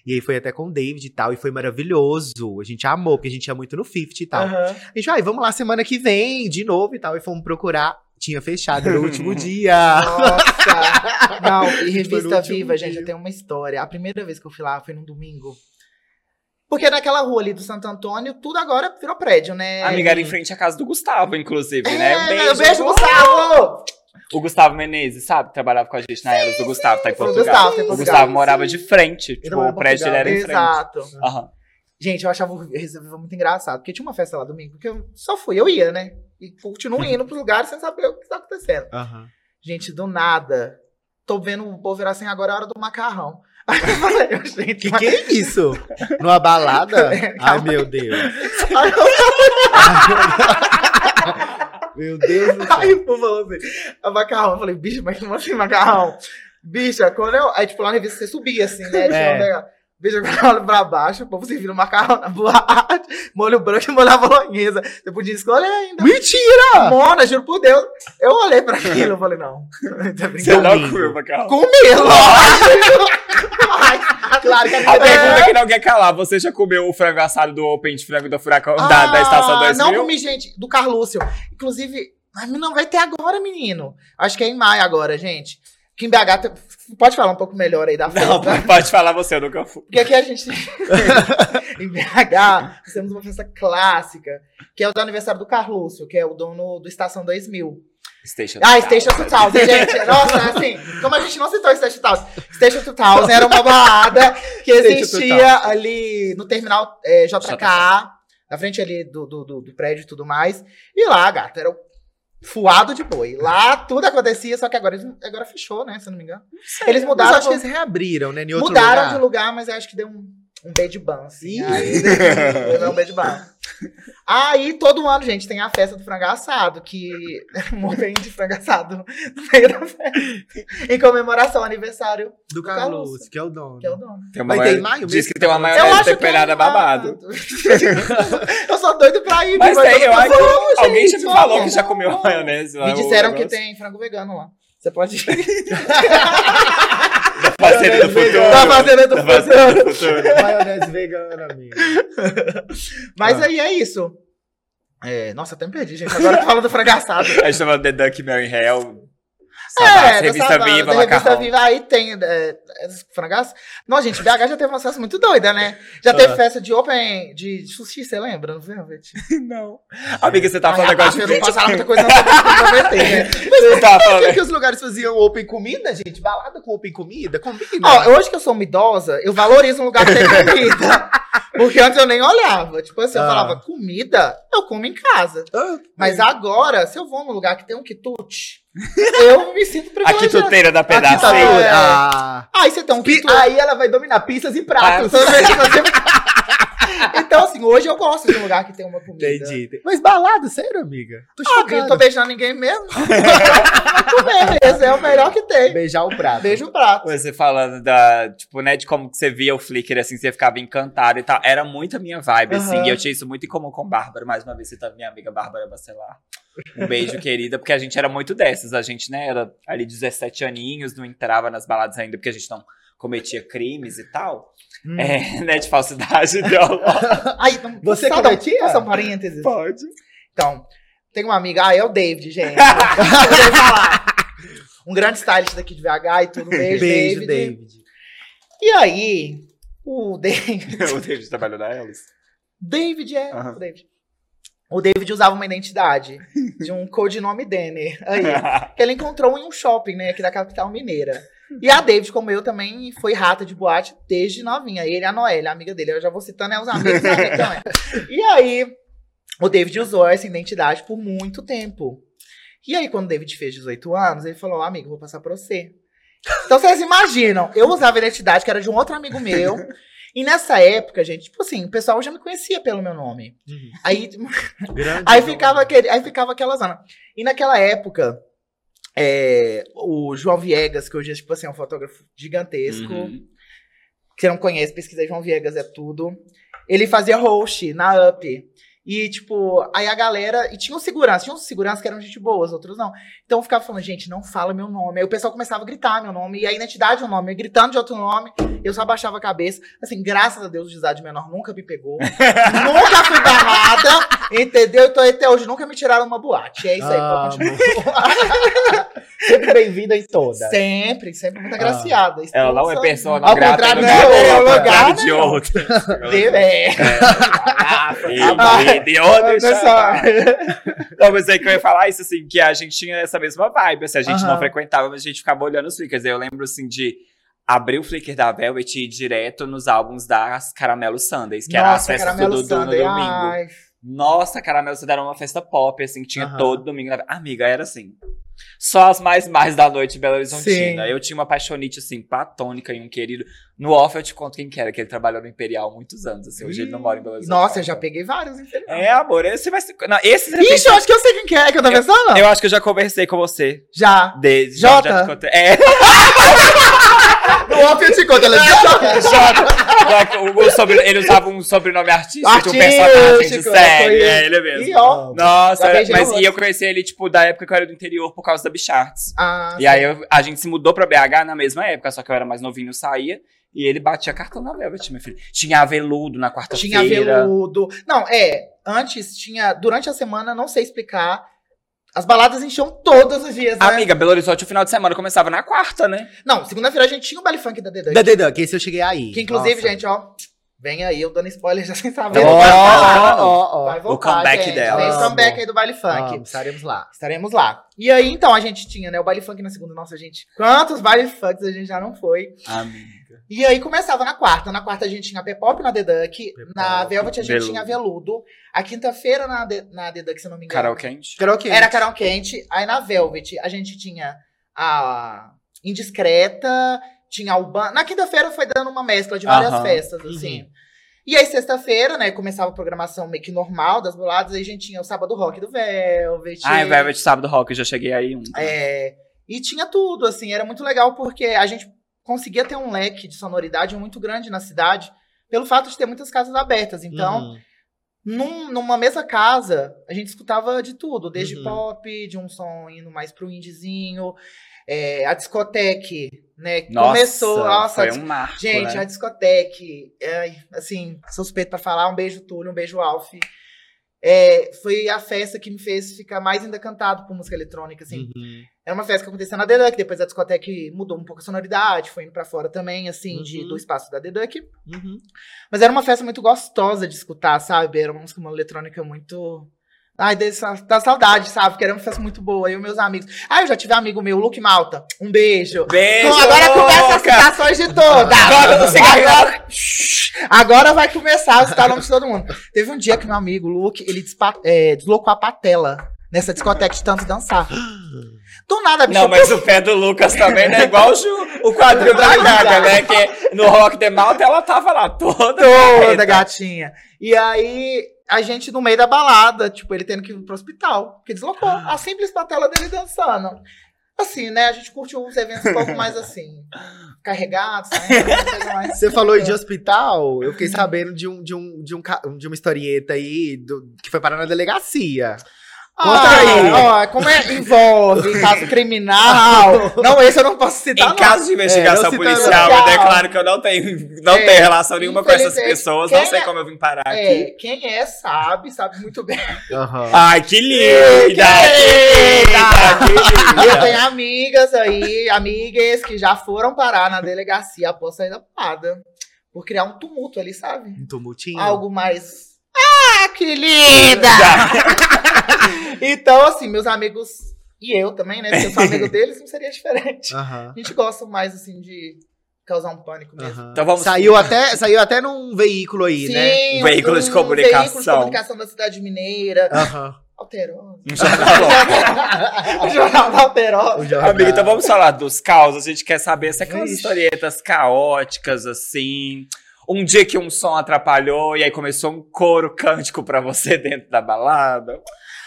E aí foi até com o David e tal, e foi maravilhoso. A gente amou, porque a gente ia muito no 50 e tal. Aham. A gente, ai, vamos lá semana que vem, de novo e tal. E fomos procurar. Tinha fechado no último dia. Nossa! Não, e Revista Viva, gente, dia. eu tenho uma história. A primeira vez que eu fui lá foi num domingo. Porque naquela rua ali do Santo Antônio, tudo agora virou prédio, né? Amiga, era em frente à casa do Gustavo, inclusive, né? Um É, beijo, beijo, Gu- Gustavo! O Gustavo Menezes, sabe? que Trabalhava com a gente na Elas do Gustavo, tá em Foi o Portugal. Gustavo, em o Portugal. Gustavo morava de frente. Tipo, o prédio dele era em frente. Exato. Aham. Gente, eu achava o muito engraçado, porque tinha uma festa lá domingo, que eu só fui, eu ia, né? E continuo indo pros lugares sem saber o que tá acontecendo. Aham. Gente, do nada, tô vendo o povo virar assim, agora é a hora do macarrão. Aí eu falei, gente, Que que é isso? Numa balada? É, Ai, meu Deus. Aí eu- Meu Deus do Aí céu. o povo falou assim, "Ah, macarrão. Eu falei, bicho, mas como assim macarrão? Bicha, quando eu. Aí, tipo, lá na revista você subia assim, né? É. olho pra baixo, o povo servindo macarrão na boate, molho branco e molho à bolonhesa. Você podia escolher ainda. Mentira! Mona, juro por Deus. Eu olhei pra aquilo, eu falei, não. Tá Você não comeu macarrão? Comi, lógico. Claro que A pergunta que não quer calar, você já comeu o frango assado do Open de frango do Furacão da, da Estação Ah, 2000? Não comi, gente, do Carlúcio. Inclusive, não vai ter agora, menino. Acho que é em maio agora, gente. Aqui em BH, pode falar um pouco melhor aí da festa? Não, pode falar você, eu nunca fui. Porque aqui a gente. em BH, nós temos uma festa clássica, que é o do aniversário do Carlúcio, que é o dono do Estação 2000. Station Ah. Station 2000, gente. Nossa, assim, como a gente não citou Station 2000. Station 2000 era uma balada que existia ali no terminal é, JK, na frente ali do, do, do- do prédio e tudo mais. E lá, gata, era o fuado de boi. Lá tudo acontecia, só que agora, eles- agora fechou, né? Se eu não me engano. Eles Mas mudaram, acho que eles reabriram, né? Mudaram lugar. de lugar, mas acho que deu um, um bad ban, assim. Aí deu um bad ban. Aí, todo ano, gente, tem a festa do frango assado, que morrem de frango assado no meio da festa. Em comemoração ao aniversário, Do Carlos, Carlos, que é o dono. que é o dono. Tem uma Mas tem maio- maio Diz mesmo que tem uma maionese temperada é babado. eu sou doido pra ir. Mas mas tem, eu acho alguém já me falou que já comeu maionese lá. Me disseram que tem frango vegano lá. Você pode ir. Fazenda do futuro. Da Fazenda do futuro. Maionese vegana, amigo. Mas Ah. aí é isso. É, nossa, até me perdi, gente. Agora eu tô falando do frango assado. A gente tava The Duck Mary Hell. É, Saudades, revista Savana, Viva, Revista macarrão. Viva, aí tem é, frangaço. Nossa, gente, BH já teve uma festa muito doida, né? Já teve festa de Open, de sushi, você lembra? Não Velvet? Não. Amiga, você tá falando agora de Bárbara não passaram muita coisa na né? Você tá falando que, que os lugares faziam open comida, gente? Balada com open comida? Combina. Ó, hoje que eu sou uma idosa, eu valorizo um lugar que tem comida. Porque antes eu nem olhava. Tipo assim, eu Ah. falava, comida, eu como em casa. Ah, Mas agora, se eu vou num lugar que tem um quitute, eu me sinto a privilegiada. quituteira da pedaço. É. Ah. Aí você tem um Pi-. Aí ela vai dominar pizzas e pratos. Você- Então, assim, hoje eu gosto de um lugar que tem uma comida. Entendi. Mas balada, sério, amiga? Tô Ah, chocada. tô beijando ninguém mesmo. Bem, esse é o melhor que tem. Beijar o prato. Beijo o prato. Você falando da, tipo, né, de como que você via o Flickr, assim, você ficava encantado e tal. Era muito a minha vibe, assim, Aham. e eu tinha isso muito em comum com Bárbara. Mais uma vez, você tá minha amiga Bárbara Bacelar. Um beijo, querida, porque a gente era muito dessas. A gente, né, era ali 17 aninhos, não entrava nas baladas ainda, porque a gente não cometia crimes e tal. Hum. É, né, de falsidade ideológica. Aí, não- Você só cometia? Só um parênteses. Pode. Então, tem uma amiga, ah, é o David, gente. Um grande stylist daqui de VH e tudo. Beijo, Beijo, David. David. E aí, o David. o David trabalhou na Elis. David é. O David. O David usava uma identidade de um codinome Denner. Aí. que ele encontrou em um shopping, né, aqui da capital mineira. E a David, como eu, também foi rata de boate desde novinha. Ele e a Noelle, a amiga dele. Eu já vou citando né, os amigos né, também. E aí, o David usou essa identidade por muito tempo. E aí, quando o David fez 18 anos, ele falou: amigo, vou passar pra você. Então, vocês imaginam, eu usava a identidade que era de um outro amigo meu. E nessa época, gente, tipo assim, o pessoal já me conhecia pelo meu nome. Aí, Grande Aí nome. ficava, aquele, aí ficava aquela zona. E naquela época, É, o João Viegas, que hoje é, tipo assim, um fotógrafo gigantesco. Uhum. Que você não conhece, pesquisa aí, João Viegas, é tudo. Ele fazia host na UP. E, tipo, aí a galera. E tinha um segurança, tinha uns seguranças que eram gente boa, os outros não. Então eu ficava falando, gente, não fala meu nome. Aí o pessoal começava a gritar meu nome, e a identidade é nome, eu gritando de outro nome, eu só abaixava a cabeça. Assim, graças a Deus, o design menor nunca me pegou. nunca fui barrada, entendeu? Então até hoje nunca me tiraram uma boate. É isso aí, Amo. Sempre bem-vinda em toda. Sempre, sempre muito agraciada. Ela não é pessoa não Ao grata contrário, no não, lugar é dela, lugar, contrário né, de não. outro. Deve- É. E, e de outro, Pessoal. Não, mas aí que eu ia falar isso, assim, que a gente tinha essa mesma vibe, assim, a gente não Aham. frequentava, mas a gente ficava olhando os Flickrs. Eu lembro, assim, de abrir o Flickr da Velvet e ir direto nos álbuns das Caramelo Sundays, que era as Nossa, festas do Caramelo Dudu no Sunday. domingo. Ai, Nossa, Caramelo Sundays era uma festa pop, assim, que tinha Aham. todo domingo. na- Amiga, era assim... Só as mais mais da noite em Belo Horizontina. Sim. Eu tinha uma paixonite, assim, platônica em um querido. No off eu te conto quem que era, que ele trabalhou no Imperial muitos anos, assim. Hoje ele não mora em Belo Horizonte. Nossa, eu já peguei vários, infelizmente. É, amor, esse vai ser. Não, esse Ixi, eu acho que eu sei quem que é que eu tô pensando. eu acho que eu já conversei com você. Já. Desde, Jota? Já, já te contei. É, No off eu te conto, ela disse Jota. Jota. Sobre- ele usava um sobrenome artístico de um Artístico, personagem de série. É, ele mesmo. E ó. Nossa, mas e eu conheci ele, tipo, da época que eu era do interior por causa da Bicharts. Ah, E aí eu- a gente se mudou pra BH na mesma época, só que eu era mais novinho, saía. E ele batia cartão na Velvet, meu filho. Tinha aveludo na tinha quarta-feira. veludo. Não, é. Antes tinha. Durante a semana, não sei explicar. As baladas enchiam todos os dias, né? Amiga, Belo Horizonte, o final de semana começava na quarta, né? Não, segunda-feira a gente tinha o baile funk da Dedan. Da Dedan, que esse eu cheguei aí. Que inclusive, Nossa. gente, ó. Vem aí, eu dando spoiler já sem saber. Ó, Vai voltar. ó, voltar, comeback gente. dela. Vem o Amo. comeback aí do baile funk. Vamos, estaremos lá. Estaremos lá. E aí, então, a gente tinha, né, o baile funk na segunda. Nossa, gente, quantos baile funks a gente já não foi. Amiga. E aí começava na quarta. Na quarta a gente tinha P-pop na The Duck. Na Velvet a gente Veludo. tinha Veludo. A quinta-feira na, The- na The Duck, se eu não me engano. Carol quente. Karaokê. Era Carol Quente. Aí na Velvet a gente tinha a Indiscreta, tinha a Urbana. Na quinta-feira foi dando uma mescla de várias Aham. festas, assim. E aí, sexta-feira, né, começava a programação meio que normal das boladas. Aí a gente tinha o Sábado Rock do Velvet. Ai, Velvet Sábado Rock, eu já cheguei aí um. É, e tinha tudo, assim, era muito legal porque a gente conseguia ter um leque de sonoridade muito grande na cidade, pelo fato de ter muitas casas abertas. Então, Uhum. num- numa mesma casa, a gente escutava de tudo, desde Uhum. pop, de um som indo mais pro indiezinho, é, a discoteca, né? Nossa, começou, nossa, foi um marco, Gente, né? a discoteca, ai, assim, suspeito pra falar, um beijo Túlio, um beijo Alf. É, foi a festa que me fez ficar mais ainda cantado com música eletrônica, assim. Uhum. Era uma festa que acontecia na The Duck, depois a discoteca mudou um pouco a sonoridade, foi indo pra fora também, assim, de, Uhum. do espaço da The Duck. Uhum. Mas era uma festa muito gostosa de escutar, sabe? Era uma música uma eletrônica muito. Ai, da saudade, sabe? Porque era uma festa muito boa. Eu e meus amigos. Ah, eu já tive amigo meu, Luke Malta. Um beijo. Beijo! Então, agora começa as citações de todas. Toca no cigarro. Agora, agora vai começar a citar o nome de todo mundo. Teve um dia que meu amigo, Luke, ele é, deslocou a patela nessa discoteca de tanto dançar. Do nada, bicho. Não, mas o pé do Lucas também não é igual o, o quadril da Gaga, né? Que no Rock the Malta ela tava lá toda. toda gatinha. E aí, a gente no meio da balada, tipo, ele tendo que ir pro hospital. Porque deslocou a simples patela dele dançando. Assim, né? A gente curtiu uns eventos um pouco mais assim, carregados, né? Você falou de hospital, eu fiquei sabendo de, um, de, um, de, um, de uma historieta aí do- que foi parar na delegacia. Conta Ah, aí. Ó, como é envolve caso criminal. não, esse eu não posso citar, Em não. caso de investigação É, policial, eu declaro que eu não tenho, não É, tenho relação nenhuma com essas pessoas. Não sei é- como eu vim parar É, aqui. quem é sabe, sabe muito bem. Aham. Ai, que linda! Que E eu linda! tenho amigas aí, amigas que já foram parar na delegacia após sair da parada. Por criar um tumulto ali, sabe? Um tumultinho. Algo mais. Ah, que linda! então, assim, meus amigos e eu também, né? Porque eu sou amigo deles, não seria diferente. Aham. A gente gosta mais, assim, de causar um pânico mesmo. aham. Então vamos- Saiu até, saiu até num veículo aí, né? Sim, Um veículo de comunicação. veículo de comunicação da cidade mineira. Aham. Alterosa. Um jornal. o jornal da Alterosa. O jornal. Amiga, então vamos falar dos caos. A gente quer saber se aquelas Ixi. historietas caóticas, assim. Um dia que um som atrapalhou e aí começou um coro cântico pra você dentro da balada.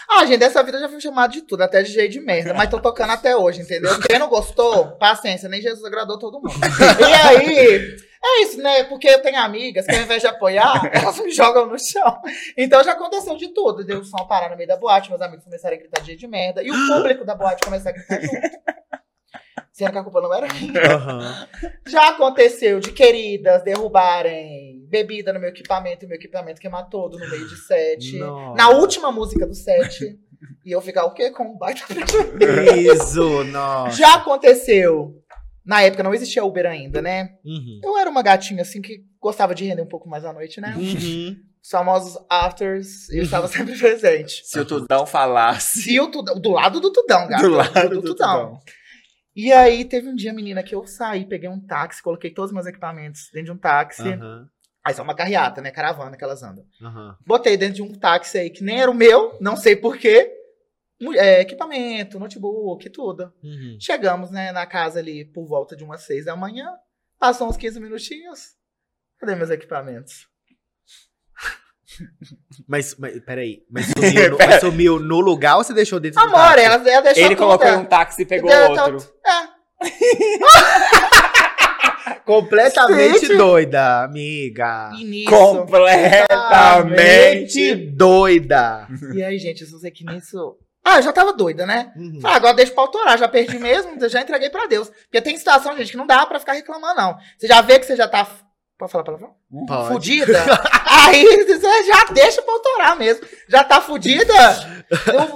Ah, gente, dessa vida eu já fui chamado de tudo, até de jeito de merda, mas tô tocando até hoje, entendeu? Quem não gostou, paciência, nem Jesus agradou todo mundo. E aí, é isso, né? Porque eu tenho amigas que ao invés de apoiar, elas me jogam no chão. Então já aconteceu de tudo. Deu o som parar no meio da boate, meus amigos começaram a gritar de jeito de merda, e o público da boate começou a gritar junto. Sendo que a culpa não era minha. Aham. Já aconteceu de queridas derrubarem bebida no meu equipamento e meu equipamento queimar todo no meio de set. Nossa. Na última música do set. e eu ficar o quê? Com um baita. Isso, nossa. Já aconteceu. Na época não existia Uber ainda, né? Uhum. Eu era uma gatinha assim que gostava de render um pouco mais à noite, né? Uhum. Os famosos afters, eu estava sempre presente. Se o Tudão falasse. E o Tudão, do lado do Tudão, gato. Do lado do Tudão. E aí teve um dia, menina, que eu saí, peguei um táxi, coloquei todos os meus equipamentos dentro de um táxi. Aham. Aí só uma carreata, né? Caravana que elas andam. Aham. Botei dentro de um táxi aí que nem era o meu, não sei porquê. É, equipamento, notebook, tudo. Uhum. Chegamos, né, na casa ali por volta de umas seis da manhã. Passou uns 15 minutinhos. Cadê meus equipamentos? Mas, mas, peraí. Mas sumiu, no, mas sumiu no lugar ou você deixou dentro do Amor, táxi? ela, ela deixou Ele colocou em é. um táxi e pegou É, outro. É. Completamente Gente. doida, amiga. Nisso. Completamente. doida. E aí, gente, eu só sei que nisso. Ah, eu já tava doida, né? Uhum. Falei, agora deixa pra autorar, já perdi mesmo, já entreguei pra Deus. Porque tem situação, gente, que não dá pra ficar reclamando, não. Você já vê que você já tá. Pode falar palavrão? Pode. Fudida. aí você já deixa pra autorar mesmo. Já tá fudida.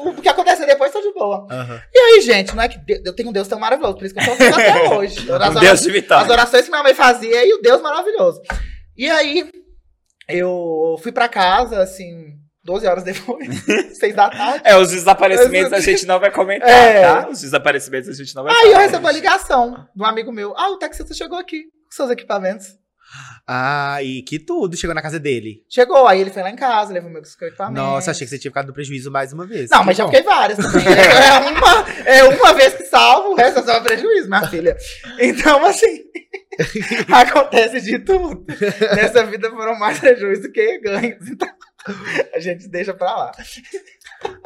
o, o que acontecer depois tá de boa. Aham. E aí, gente, não é que de- eu tenho um Deus tão maravilhoso, por isso que eu tô vivo até hoje. As, Um Deus de as orações que minha mãe fazia e o Deus maravilhoso. E aí, eu fui pra casa, assim, 12 horas depois, 6 da tarde. É, os desaparecimentos a gente não vai comentar, É. tá? Os desaparecimentos a gente não vai Aí eu falar. recebo a ligação de um amigo meu. Ah, o taxista chegou aqui com seus equipamentos. Ai, que tudo. Chegou na casa dele. Chegou, aí ele foi lá em casa, levou meus equipamentos. Nossa, achei que você tinha ficado no prejuízo mais uma vez. Não, Que mas já bom. fiquei várias também. É uma, é uma vez que salvo, o resto é só prejuízo, minha filha. Então, assim, acontece de tudo. Nessa vida foram mais prejuízos do que ganhos. Então, a gente deixa pra lá.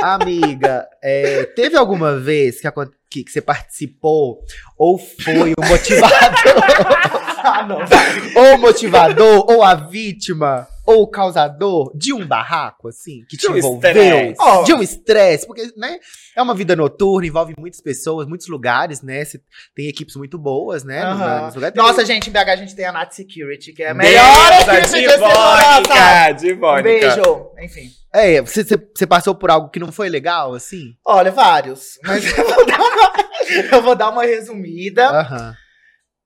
Amiga, é, teve alguma vez que, que, que você participou ou foi o motivador, Ah, não. ou o motivador, ou a vítima, ou o causador de um barraco, assim, que te De um envolveu? De um estresse, porque, né, é uma vida noturna, envolve muitas pessoas, muitos lugares, né, você tem equipes muito boas, né, nos. Nossa, gente, em BH a gente tem a Nat Security, que é a melhor equipe de segurança. divônica, beijo. Enfim. É, você, você, você passou por algo que não foi legal, assim? Olha, vários. Mas eu vou dar uma, eu vou dar uma resumida. Aham.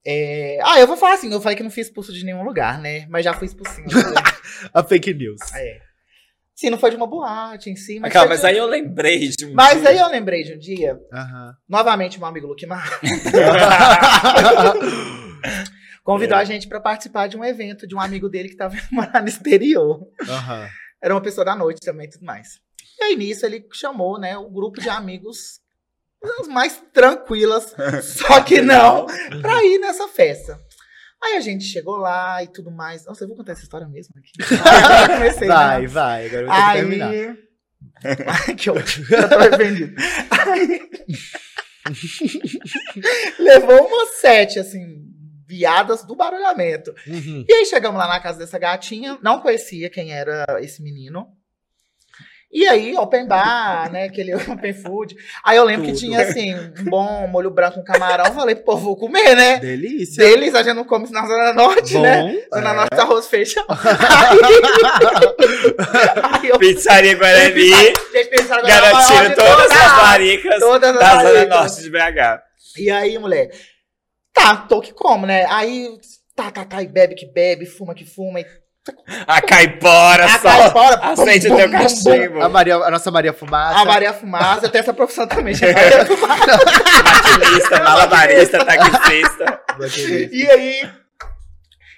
É, Ah, eu vou falar assim, eu falei que não fui expulso de nenhum lugar, né? Mas já fui expulsinho. A fake news. é. Sim, não foi de uma boate em si, mas. Calma, mas de- aí eu lembrei de um Mas dia. aí eu lembrei de um dia, Aham. novamente, meu amigo Luke Mar convidou a gente pra participar de um evento de um amigo dele que tava indo morar no exterior. Aham. Era uma pessoa da noite também e tudo mais. E aí nisso ele chamou, né, o grupo de amigos as mais tranquilas, só que não, pra ir nessa festa. Aí a gente chegou lá e tudo mais. Nossa, eu vou contar essa história mesmo aqui. Eu comecei, né? Vai, vai, agora eu vou terminar. Ai, que ótimo. Já tô arrependido. Aí- Levou umas sete, assim, viadas do barulhamento. Uhum. E aí chegamos lá na casa dessa gatinha, não conhecia quem era esse menino. E aí, open bar, né? Aquele open food. Aí eu lembro que Tudo. tinha, assim, um bom molho branco com camarão. Falei, pô, vou comer, né? Delícia. Deles, a gente não come isso na Zona Norte, Bom. né? Zona é. Norte tá arroz feijão. Aí, aí eu Pizzaria Guarani, Gente, pensaram maior garantindo todas as todas. maricas Todas as da Zona. Norte de BH. E aí, mulher, tá, tô que como, né? Aí, tá, tá, tá, e bebe que bebe, fuma que fuma. E... A caipora Ah, só cai fora. acende Bum, o teu cachimbo. A, Maria, a nossa Maria Fumaça. A Maria Fumaça, eu tenho essa profissão também, gente. Maria Fumaça. Malabarista, taxista. E aí,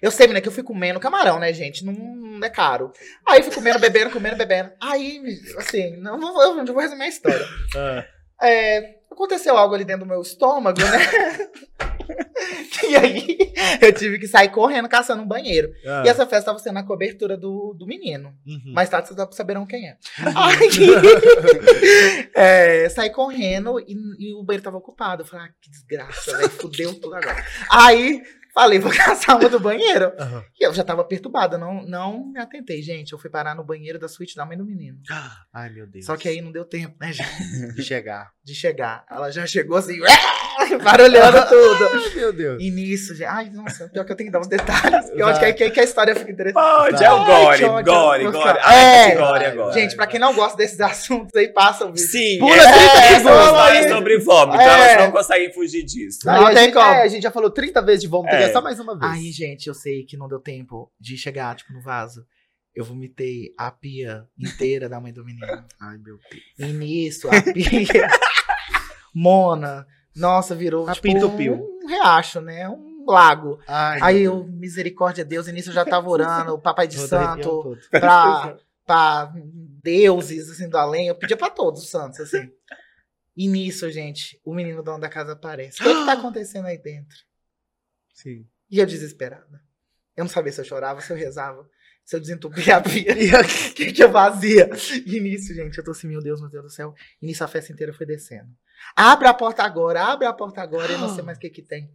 eu sei, menina, que eu fui comendo camarão, né, gente? Não, não é caro. Aí fui comendo, bebendo, comendo, bebendo. Aí, assim, não vou, eu não vou resumir a história. Ah. É, aconteceu algo ali dentro do meu estômago, né? E aí, eu tive que sair correndo, caçando um banheiro. Ah, E essa festa tava sendo a cobertura do, do menino. uhum. Mais tarde vocês saberão quem é. Aí, é, saí correndo e, e o banheiro tava ocupado. Eu falei, ah, que desgraça, velho, fudeu tudo agora. Aí, falei, vou caçar uma do banheiro. Aham. E eu já tava perturbada, não, não me atentei, gente. Eu fui parar no banheiro da suíte da mãe do menino. Ai, meu Deus. Só que aí não deu tempo, né, gente, De chegar. de chegar. Ela já chegou assim, barulhando tudo. Ai, meu Deus. E nisso, gente. Ai, nossa, pior que eu tenho que dar uns detalhes. Eu acho que, aí que, que a história fica interessante. Pode, é o gore, que ódio. gore, Nossa. gore. É. Ai, que gore agora. Gente, pra quem não gosta desses assuntos aí, passa o vídeo. Sim, Pula essa, 30 essa é sobre vômito, É. elas não conseguem fugir disso. Não, a, tem gente, como. é, a gente já falou 30 vezes de vômito, É. só mais uma vez. Aí, gente, eu sei que não deu tempo de chegar, tipo, no vaso. Eu vomitei a pia inteira da mãe do menino. Ai, meu Deus. E nisso, a pia. Mona. Nossa, virou A tipo, entupiu. um riacho, né? Um lago. Ai, Aí eu, misericórdia de Deus, e nisso eu já tava orando, o papai de arrepiando santo, pra, pra deuses, assim, do além. Eu pedia pra todos os santos, assim. E nisso, gente, o menino dono da casa aparece. O que, é que tá acontecendo aí dentro? Sim. E eu desesperada. Eu não sabia se eu chorava, se eu rezava, se eu desentupia a pia, o que, que eu fazia. E nisso, gente, eu tô assim, meu Deus, meu Deus do céu. E nisso a festa inteira foi descendo. Abre a porta agora, abre a porta agora, eu não sei mais o que que tem.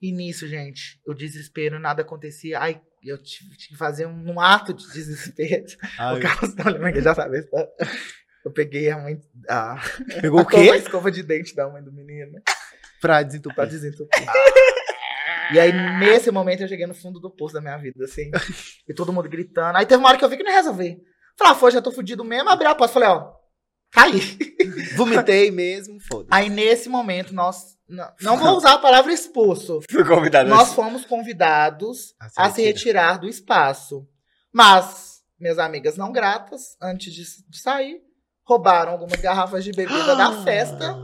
E nisso, gente, o desespero, nada acontecia. Ai, eu tive, que fazer um, um ato de desespero. Ai, O Carlos tá que já sabe a história. Eu peguei a mãe. A, Pegou o a escova- a quê? escova de dente da mãe do menino Pra pra desentupir. E aí, nesse momento, eu cheguei no fundo do poço da minha vida, assim. E todo mundo gritando. Aí teve uma hora que eu vi que não ia resolver. Falei, ah, foi, já tô fudido mesmo. Abri a porta. Falei, ó, caí. Vomitei mesmo, foda. Aí, nesse momento, nós. Não, não vou usar a palavra expulso. Fui convidada. Nós fomos convidados A se a se retirar. retirar do espaço. Mas, minhas amigas não gratas, antes de, de sair, roubaram algumas garrafas de bebida da festa.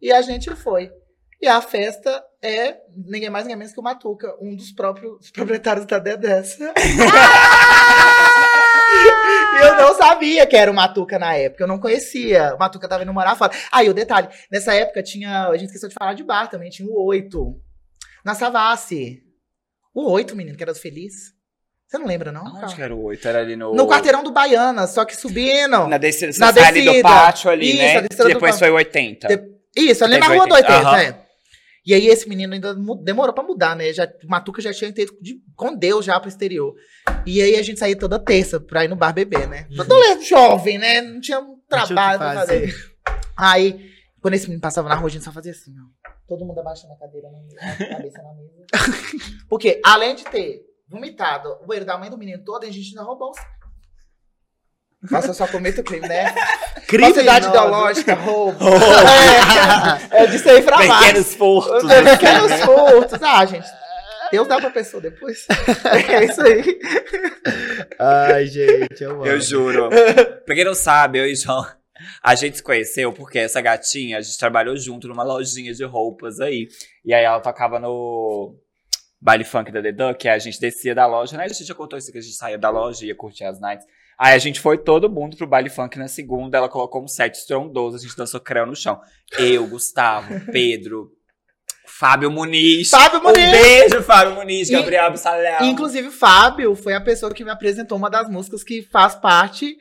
E a gente foi. E a festa é ninguém mais, ninguém menos que o Matuca, um dos próprios proprietários da Dedessa. eu não sabia que era o Matuca na época, eu não conhecia. O Matuca tava indo morar fora. Ah, e o detalhe, nessa época tinha, a gente esqueceu de falar de bar também, tinha o Oito, na Savassi. O Oito, menino, que era do Feliz. Você não lembra, não? Onde que era o 8? Era ali no... No quarteirão do Baiana, só que subindo. Na descida, você Na sai ali do descida. pátio ali, Isso, né? a descida Que do depois pátio. foi 80. De- Isso, ali na rua do 80, 80, aham. é. E aí esse menino ainda demorou pra mudar, né? Já, o Matuca já tinha ido de- com Deus já pro exterior. E aí a gente saía toda terça pra ir no bar beber, né? Todo jovem, né? Não tinha um trabalho pra fazer. Aí, quando esse menino passava na rua, a gente só fazia assim, ó. Todo mundo abaixando a cadeira, na- cabeça na mesa. Porque, além de ter vomitado o banheiro da mãe do menino todo, a gente ainda roubou os... Nossa, eu só cometo crime, né? Falsidade ideológica, roubo. é, é disso aí pra baixo. Pequenos furtos. Pequenos furtos. Ah, gente. Deus dá pra pessoa depois. É isso aí. Ai, gente, eu amo. Eu juro. pra quem não sabe, eu e João, a gente se conheceu porque essa gatinha, a gente trabalhou junto numa lojinha de roupas aí. E aí ela tocava no baile funk da The Duck, a gente descia da loja, né? A gente já contou isso que a gente saía da loja e ia curtir as nights. Aí a gente foi todo mundo pro baile funk na segunda, ela colocou um set estrondoso, a gente dançou creu no chão. Eu, Gustavo, Pedro, Fábio Muniz. Fábio Um Muniz. beijo, Fábio Muniz, Gabriel Bissalel. Inclusive, o Fábio foi a pessoa que me apresentou uma das músicas que faz parte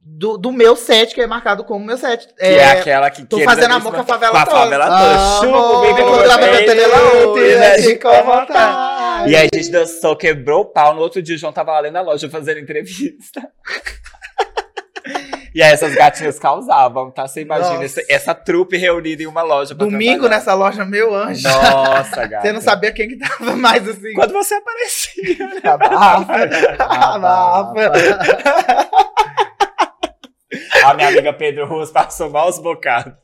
do, do meu set, que é marcado como meu set. Que é, aquela que tô fazendo amor com a favela com a toda. favela toda. Chupa, amor, bem Me com encontrava você, na tela e né, aí a gente dançou, quebrou o pau. No outro dia o João tava lá da loja fazendo entrevista. e aí essas gatinhas causavam, tá? Você imagina essa, essa trupe reunida em uma loja Domingo trabalhar. nessa loja, meu anjo. Nossa, gata. Você não sabia quem que tava mais assim. Quando você aparecia. Abafa. Abafa. A minha amiga Pedro Ruas passou maus bocados.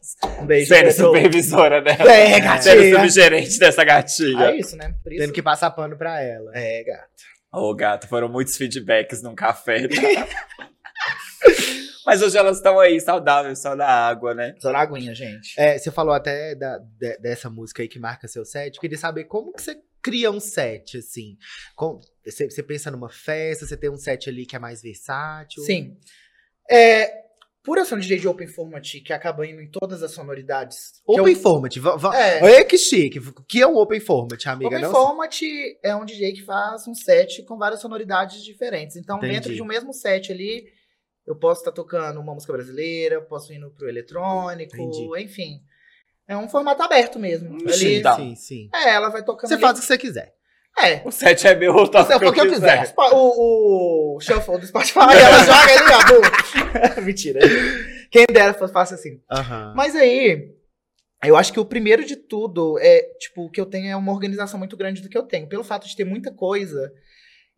Um beijo, Sendo Pedro. supervisora dela. É, Sendo gatinha. subgerente dessa gatinha. É isso, né? Por isso. Tendo que passar pano pra ela. É, gato. Ô, gato, foram muitos feedbacks num café. Mas hoje elas estão aí, saudáveis, só na água, né? Só na aguinha, gente. É, você falou até da- de- dessa música aí que marca seu set. Eu queria saber como que você cria um set, assim. Com- você, você pensa numa festa, você tem um set ali que é mais versátil? Sim. É, por eu ser um DJ de Open Format que acaba indo em todas as sonoridades. que Open eu- Format. va- va- É. Olha que chique. O que é um Open Format, amiga? Open Não Format é um DJ que faz um set com várias sonoridades diferentes. Então, Entendi. dentro de um mesmo set ali, eu posso estar tocando uma música brasileira, posso ir pro eletrônico, Entendi. enfim. É um formato aberto mesmo. Hum, Ali, então. Sim, sim. é, ela vai tocando. Você ali. faz o que você quiser. É. O set é meu, eu toco Se o que eu quiser. Spo- O, o shuffle do Spotify, ela joga ali, ó. bum. Mentira. Quem dera fácil assim. Mas aí, eu acho que o primeiro de tudo é, tipo, o que eu tenho é uma organização muito grande do que eu tenho. Pelo fato de ter muita coisa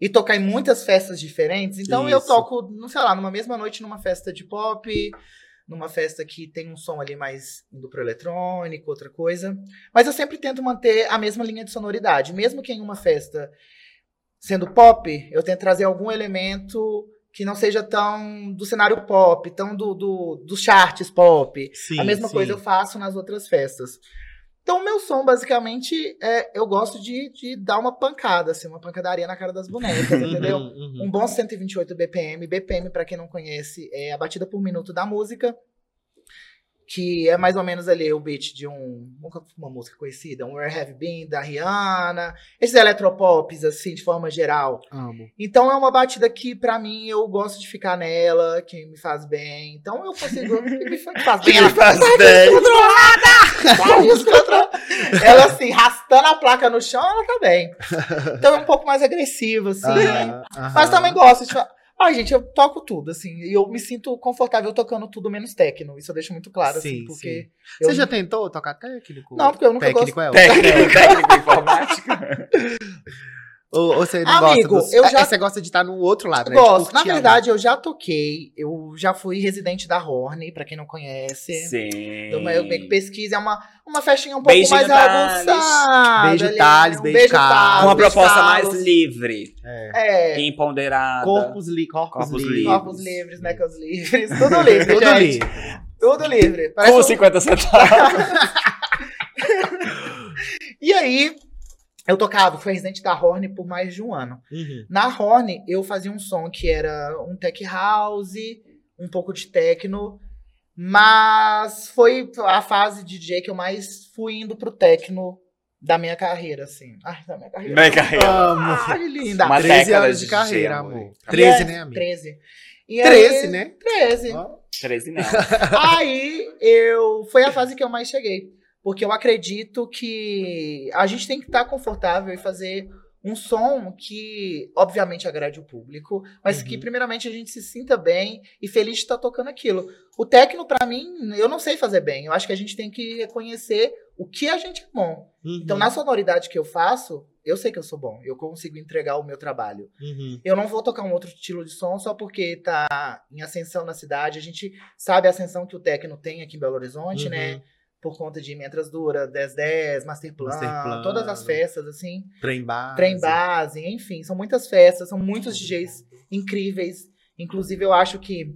e tocar em muitas festas diferentes. Então eu Isso. toco, não sei lá, numa mesma noite numa festa de pop, numa festa que tem um som ali mais indo pro eletrônico, outra coisa. Mas eu sempre tento manter a mesma linha de sonoridade. Mesmo que em uma festa sendo pop, eu tento trazer algum elemento que não seja tão do cenário pop, tão do, do, dos charts pop. Sim, A mesma sim. coisa eu faço nas outras festas. Então, o meu som, basicamente, é eu gosto de, de dar uma pancada, assim, uma pancadaria na cara das bonecas, entendeu? Uhum, uhum. Um bom 128 BPM. BPM, pra quem não conhece, é a batida por minuto da música. Que é mais ou menos ali o beat de um, uma música conhecida, um Where Have Been, da Rihanna. Esses eletropops, assim, de forma geral. Amo. Então é uma batida que, pra mim, eu gosto de ficar nela, que me faz bem. Então eu consigo. que me faz bem. Ela faz bem. descontrolada! Ela assim, rastando a placa no chão, ela tá bem. Então é um pouco mais agressiva, assim. Aham, Mas aham. também gosto de falar. Ai, gente, eu toco tudo, assim. E eu me sinto confortável tocando tudo menos técnico. Isso eu deixo muito claro, assim, Sim, porque. Você eu- já tentou tocar técnico? Não, porque eu nunca técnico é Técnico, técnico informática. Ou, ou você não Amigo, gosta do... eu já- É, Você gosta de estar no outro lado, né? Gosto. De Na verdade, eu já toquei. Eu já fui residente da Horny, pra quem não conhece. Sim. Do meu meio que pesquisa. É uma, uma festinha um pouco Beijinho, mais Thales. aguçada. Beijo, Thales, um beijo, Carlos. Com uma beijo, proposta Carlos. mais livre É. É. empoderada. Corpos, li corpos, Corpos livres. livres. Corpos livres, necas livres. Tudo livre, Tudo gente. livre. Tudo livre. Parece Com um- 50 centavos. E aí, eu tocava, fui residente da Horny por mais de um ano. Uhum. Na Horny, eu fazia um som que era um tech house, um pouco de techno, mas foi a fase de DJ que eu mais fui indo pro techno da minha carreira, assim. Ai, da minha carreira. Minha carreira. Amo. Ai, linda. Uma 13 década anos de de carreira, DJ, amor. amor. 13, E né, amigo? 13. E 13, aí- né? 13. Ó. 13 não. Aí eu foi a fase que eu mais cheguei, porque eu acredito que a gente tem que estar confortável e fazer um som que obviamente agrade o público, mas que Uhum. primeiramente a gente se sinta bem e feliz de estar tocando aquilo. O techno pra mim, eu não sei fazer bem. Eu acho que a gente tem que reconhecer o que a gente é bom. Uhum. Então na sonoridade que eu faço, eu sei que eu sou bom, eu consigo entregar o meu trabalho. Uhum. Eu não vou tocar um outro estilo de som só porque tá em ascensão na cidade. A gente sabe a ascensão que o techno tem aqui em Belo Horizonte, Uhum. né? Por conta de Mentras Dura, 1010, Masterplan, Masterplan. todas as festas, assim. Trem base. Trem base, enfim. São muitas festas, são muitos DJs incríveis. Inclusive, eu acho que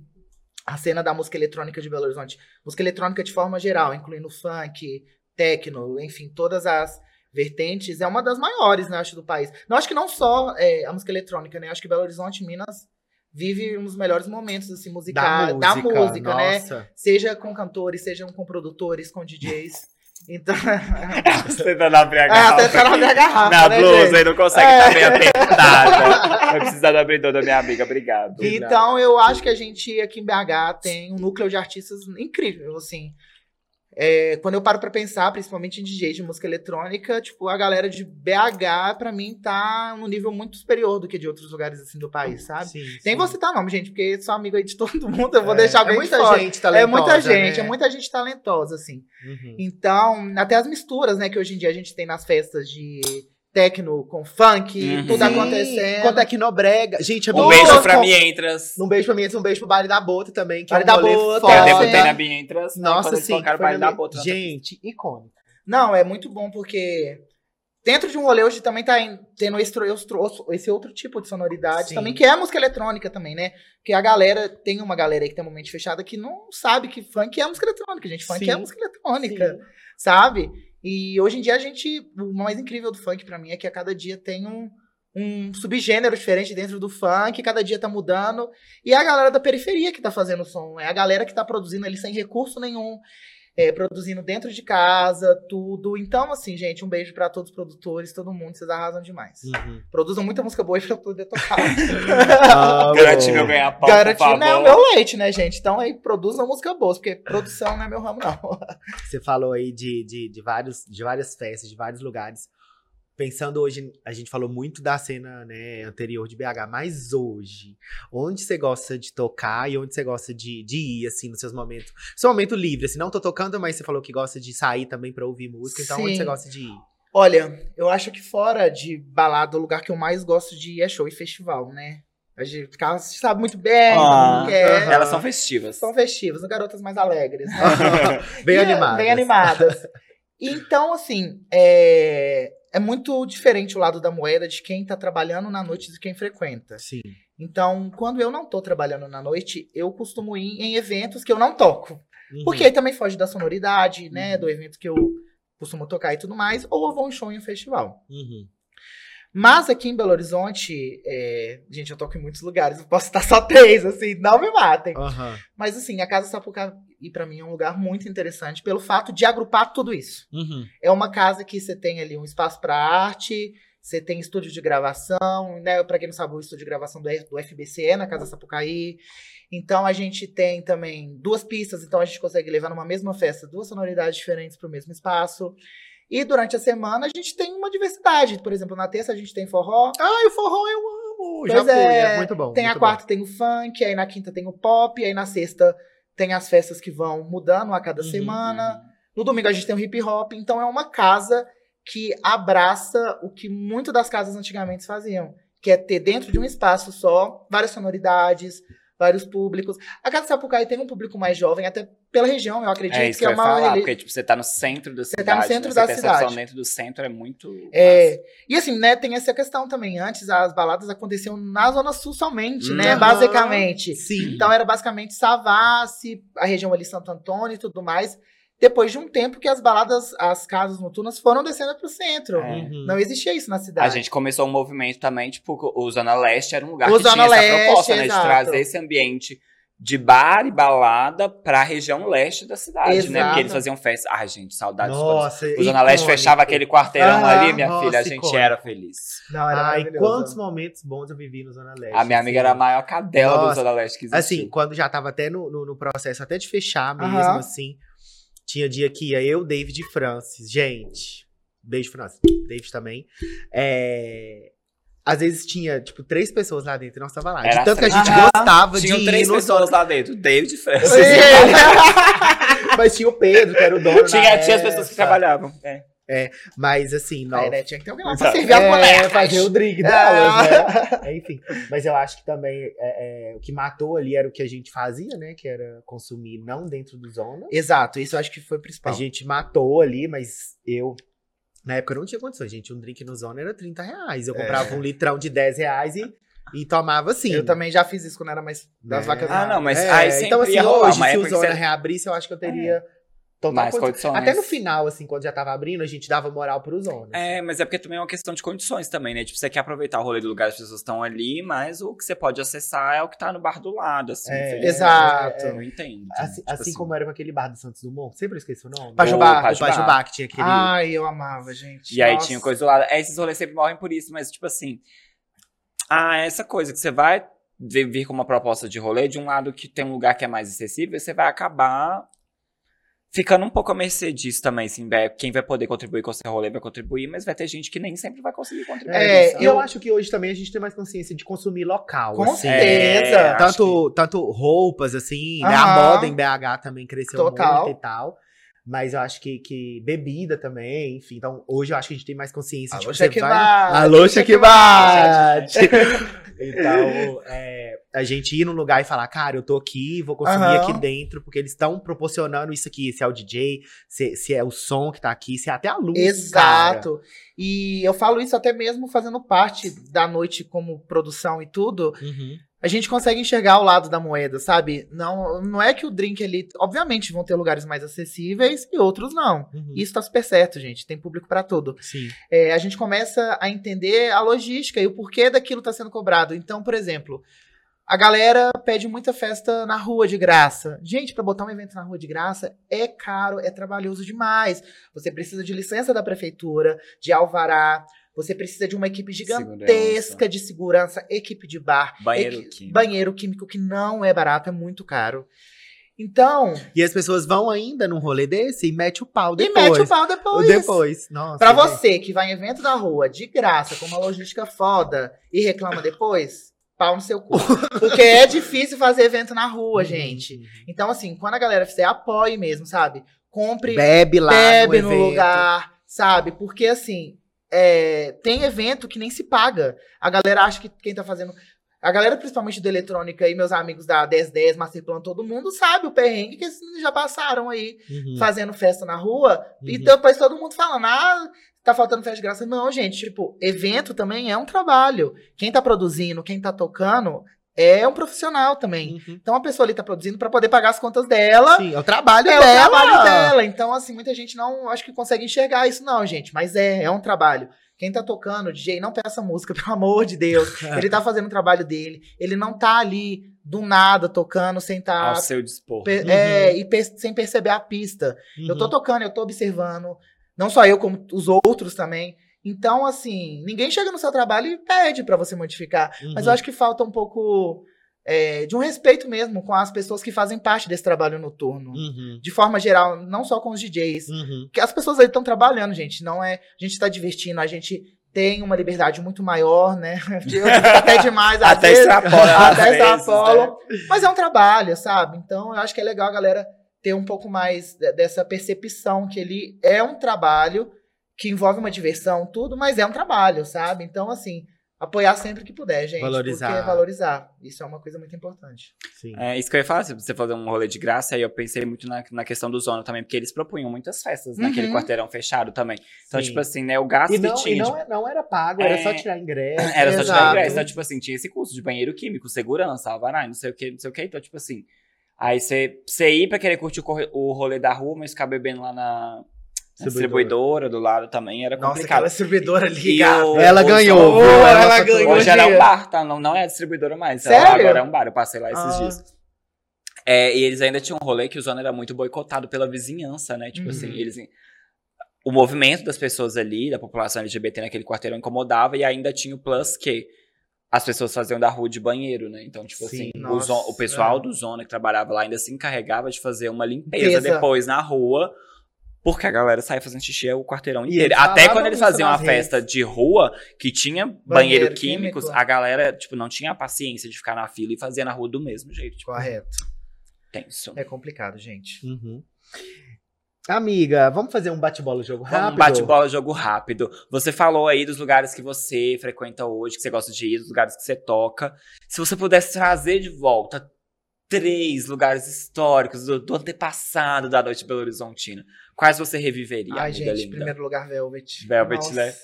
a cena da música eletrônica de Belo Horizonte, música eletrônica de forma geral, incluindo funk, techno, enfim, todas as vertentes, é uma das maiores, né, acho, do país. Não acho que não só é, a música eletrônica, né? Acho que Belo Horizonte, Minas, vive um dos melhores momentos, assim, Da musicais, música, da música, né? Seja com cantores, sejam com produtores, com DJs. Então, Você tentando abrir a ah, garrafa. até tá na minha garrafa, Na né, blusa gente? e não consegue, É. tá bem apertada. Vai precisar do abridor da minha amiga, obrigado. Então, eu acho que a gente aqui em BH tem um núcleo de artistas incrível, assim. É, quando eu paro pra pensar, principalmente em DJ de música eletrônica, tipo, a galera de BH, pra mim, tá num nível muito superior do que de outros lugares, assim, do país, sabe? Sim, Nem sim. vou citar nome, gente, porque sou amigo aí de todo mundo, eu vou É, deixar é bem muita de fora. gente É talentosa, muita gente, né? é muita gente talentosa, assim. Uhum. Então, até as misturas, né, que hoje em dia a gente tem nas festas de techno com funk, Uhum. tudo Sim, acontecendo. Com Tecnobrega. Gente, é Um beijo bom. pra Mientras. Um beijo pra mim, um beijo pro Baile da Bota também, que Baile é um da Bota, foda. Eu é. debutei na Mientras. né, Nossa, eles sim. baile da Bota. Gente, icônico. Não, é muito bom porque dentro de um rolê hoje também tá tendo esse, esse- esse outro tipo de sonoridade Sim. também, que é a música eletrônica também, né? Que a galera, tem uma galera aí que tem uma mente fechada que não sabe que funk é música eletrônica, gente. Funk Sim. é música eletrônica, sabe? E hoje em dia a gente, o mais incrível do funk pra mim é que a cada dia tem um, um subgênero diferente dentro do funk, cada dia tá mudando. E é a galera da periferia que tá fazendo o som. É a galera que tá produzindo ali sem recurso nenhum. É, produzindo dentro de casa, tudo. Então, assim, gente, um beijo pra todos os produtores, todo mundo, vocês arrasam demais. Uhum. Produzam muita música boa pra eu poder tocar. Amo. Garantir meu ganha-pau, por Garantindo favor. é o meu leite, né, gente? Então aí produzam música boa, porque produção não é meu ramo, não. Você falou aí de, de, de, vários, de várias festas, de vários lugares. Pensando hoje, a gente falou muito da cena né, anterior de BH, mas hoje, onde você gosta de tocar e onde você gosta de, de ir, assim, nos seus momentos? Seu momento livre, assim, não tô tocando, mas você falou que gosta de sair também pra ouvir música, então onde Sim. você gosta de ir? Olha, eu acho que fora de balada, o lugar que eu mais gosto de ir é show e festival, né? A gente sabe muito bem, Ah, é. Elas são festivas. São festivas, são garotas mais alegres. Né? Bem E é- animado. Bem animadas. Então, assim, é, é muito diferente o lado da moeda de quem tá trabalhando na noite de quem frequenta. Sim. Então, quando eu não tô trabalhando na noite, eu costumo ir em eventos que eu não toco. Uhum. Porque aí também foge da sonoridade, né? Do evento que eu costumo tocar e tudo mais. Ou eu vou em show em um festival. Uhum. Mas aqui em Belo Horizonte, é, gente, eu toco em muitos lugares. Eu posso estar só três, assim, não me matem. Aham. Mas assim, a Casa Sapucaí, pra mim, é um lugar muito interessante pelo fato de agrupar tudo isso. Uhum. É uma casa que você tem ali um espaço para arte, você tem estúdio de gravação, né? Para quem não sabe, o estúdio de gravação do, do FBC é na Casa Sapucaí. Então a gente tem também duas pistas, então a gente consegue levar numa mesma festa duas sonoridades diferentes para o mesmo espaço. E durante a semana a gente tem uma diversidade. Por exemplo, na terça a gente tem forró, Ai, o forró eu amo! Pois Já fui, é, é muito bom. tem a muito quarta tem o funk, aí na quinta tem o pop, aí na sexta tem as festas que vão mudando a cada Uhum, semana. No domingo a gente tem o hip hop, então é uma casa que abraça o que muito das casas antigamente faziam, que é ter dentro de um espaço só várias sonoridades, vários públicos. A Casa Sapucaí tem um público mais jovem, até pela região, eu acredito É isso que que é eu ia uma falar, porque tipo, você tá no centro da cidade. tá no centro né? da Essa percepção cidade. dentro do centro é muito. É, e assim, né, tem essa questão também. Antes as baladas aconteciam na Zona Sul somente, né? Uhum. Basicamente. Sim. Então era basicamente Savassi, a região ali Santo Antônio e tudo mais. Depois de um tempo que as baladas, as casas noturnas foram descendo pro centro. É. Uhum. Não existia isso na A cidade. gente começou um movimento também, tipo, o Zona Leste era um lugar O que Zona tinha essa Leste, proposta, né? De exato. trazer esse ambiente de bar e balada pra região leste da cidade, né? Exato. Porque eles faziam festa. Ai, gente, saudades. quando Nossa, O Zona Leste fechava aquele quarteirão Ah, ali, minha nossa, filha, a gente icônico. era feliz. Não, era Ai, quantos momentos bons eu vivi no Zona Leste. A minha amiga assim. era a maior cadela do Nossa, Zona Leste que existiu. Assim, quando já tava até no, no, no processo até de fechar mesmo, Aham. assim. Tinha dia que ia eu, David e Francis. Gente, beijo, Francis. David também. É, Às vezes tinha, tipo, três pessoas lá dentro e nós tava lá. Era de tanto que a gente Aham. gostava de Tinham ir três no pessoas lá dentro, David e Francis. Mas tinha o Pedro, que era o dono Tinha, na tinha as pessoas que trabalhavam. É. Mas assim, nós... Aí, né, tinha que ter alguém lá Exato. pra servir as É, bonecas. fazer o drink delas, né? É, Enfim, mas eu acho que também é, é, o que matou ali era o que a gente fazia, né? Que era consumir não dentro do zona. Exato, isso eu acho que foi o A principal. gente matou ali, mas eu. Na época eu não tinha condições, gente. Um drink no Zona era 30 reais. Eu É. comprava um litrão de 10 reais e, e tomava assim. Eu também já fiz isso quando era mais das Né? vacas Ah, não, mas É, aí sempre então, assim, ia rolar hoje, se o Zona você- É. reabrisse, eu acho que eu teria total Mais condição. condições. Até no final, assim, quando já tava abrindo, a gente dava moral pro Zona. É, mas é porque também é uma questão de condições também, né? Tipo, você quer aproveitar o rolê do lugar, as pessoas estão ali, mas o que você pode acessar é o que tá no bar do lado, assim. É, exato. Eu entendo. Assim, Tipo assim como era com aquele bar do Santos Dumont, sempre esqueci o nome. Pajubá. O Pajubá. Pajubá, que tinha aquele. Ai, eu amava, gente. E aí Nossa. tinha coisa do lado. É, esses rolês sempre morrem por isso, mas tipo assim. Ah, essa coisa que você vai vir vir com uma proposta de rolê, de um lado que tem um lugar que é mais acessível, você vai acabar ficando um pouco à mercê disso também, assim, quem vai poder contribuir com o seu rolê vai contribuir, mas vai ter gente que nem sempre vai conseguir contribuir. É, sabe? E eu... eu- acho que hoje também a gente tem mais consciência de consumir local. Com assim. certeza. É, Tanto, tanto roupas, assim, né? A moda em BH também cresceu Total. muito e tal. Mas eu acho que, que bebida também, enfim. Então, hoje eu acho que a gente tem mais consciência de Alô, que vai... Checkmate. Alô, Checkmate! então, é, a gente ir num lugar e falar, cara, eu tô aqui, vou consumir Aham. aqui dentro, porque eles estão proporcionando isso aqui. Se é o DJ, se, se é o som que tá aqui, se é até a luz, cara. Exato. E eu falo isso até mesmo fazendo parte da noite como produção e tudo. Uhum. A gente consegue enxergar o lado da moeda, sabe? Não, não é que o drink ali. Obviamente vão ter lugares mais acessíveis e outros não. Uhum. Isso tá super certo, gente. Tem público pra tudo. Sim. É, a gente começa a entender a logística e o porquê daquilo tá sendo cobrado. Então, por exemplo, a galera pede muita festa na rua de graça. Gente, pra botar um evento na rua de graça é caro, é trabalhoso demais. Você precisa de licença da prefeitura, de alvará. Você precisa de uma equipe gigantesca de segurança, equipe de bar, Banheiro equi- químico. banheiro químico que não é barato, é muito caro. Então, E as pessoas vão ainda num rolê desse e mete o pau e depois. mete o pau depois. depois. Nossa. Pra gente. você que vai em evento da rua de graça, com uma logística foda e reclama depois, pau no seu cu. Porque é difícil fazer evento na rua, gente. Então, assim, quando a galera fizer, apoie mesmo, sabe? Compre, Bebe lá bebe no, no, lugar, sabe? Porque, assim, é, tem evento que nem se paga. A galera acha que quem tá fazendo. A galera, principalmente do eletrônica e meus amigos da 1010, Masterplan, todo mundo sabe o perrengue que esses meninos já passaram aí Uhum. fazendo festa na rua. E Uhum. depois todo mundo falando, ah, tá faltando festa de graça. Não, gente, tipo, evento também é um trabalho. Quem tá produzindo, quem tá tocando, é um profissional também. Uhum. Então a pessoa ali tá produzindo pra poder pagar as contas dela. Sim, é o trabalho É dela. o trabalho dela. Então, assim, muita gente não acho que consegue enxergar isso, não, gente. Mas é, é um trabalho. Quem tá tocando, DJ, não peça música, pelo amor de Deus. Ele tá fazendo o trabalho dele. Ele não tá ali do nada tocando sem tá. Ao seu dispor. pe- Uhum. é, e pe- sem perceber a pista. Eu tô tocando, eu tô observando. Não só eu, como os outros também. Então, assim, ninguém chega no seu trabalho e pede pra você modificar. Uhum. Mas eu acho que falta um pouco é, de um respeito mesmo com as pessoas que fazem parte desse trabalho noturno. Uhum. De forma geral, não só com os DJs. Uhum. Porque as pessoas aí estão trabalhando, gente. Não é. A gente tá divertindo, a gente tem uma liberdade muito maior, né? Até demais, Até vezes, extrapola. até vezes, extrapolam. né? Mas é um trabalho, sabe? Então eu acho que é legal a galera ter um pouco mais de- dessa percepção que ele é um trabalho que envolve uma diversão, tudo, mas é um trabalho, sabe? Então, assim, apoiar sempre que puder, gente. Valorizar. Porque valorizar. Isso é uma coisa muito importante. Sim. É isso que eu ia falar, se você fazer um rolê de graça, aí eu pensei muito na, na questão do Zona também, porque eles propunham muitas festas naquele Uhum. quarteirão fechado também. Então, Sim. tipo assim, né, o gasto E não, que tinha. e não, de- é- não era pago, era É. só tirar ingresso. Era só tirar ingresso. Então, tipo assim, tinha esse curso de banheiro químico, segurança, alvará, não sei o que, não sei o que. Então, tipo assim, aí você, você ir pra querer curtir o, o rolê da rua, mas ficar bebendo lá na Distribuidora. distribuidora do lado também era Nossa, complicado. aquela distribuidora E ligada. o- Ela o ganhou, viu? Ela faturou. ganhou. Hoje ela é um bar, tá? Não, não é a distribuidora mais. Ela Sério? agora é um bar. Eu passei lá esses Ah. dias. É, e eles ainda tinham um rolê que o Zona era muito boicotado pela vizinhança, né? Tipo Uhum. assim, eles. O movimento das pessoas ali, da população LGBT naquele quarteirão incomodava, e ainda tinha o plus que as pessoas faziam da rua de banheiro, né? Então, tipo Sim. assim, o, Nossa, zo- o pessoal é. do Zona que trabalhava lá ainda se encarregava de fazer uma limpeza Limpeza. depois na rua. Porque a galera saía fazendo xixi o quarteirão E inteiro. Até quando eles faziam uma festa redes. de rua, que tinha banheiro, Banheiro químicos, químico. a galera, tipo, não tinha a paciência de ficar na fila e fazia na rua do mesmo jeito. Tipo, Correto. tenso. É complicado, gente. Uhum. Amiga, vamos fazer um bate-bola jogo rápido? Vamos, bate-bola, jogo rápido. Você falou aí dos lugares que você frequenta hoje, que você gosta de ir, dos lugares que você toca. Se você pudesse trazer de volta três lugares históricos do, do antepassado da noite Belo Horizontina, quais você reviveria, Ai, gente, em linda? primeiro lugar, Velvet. Velvet, Nossa. né?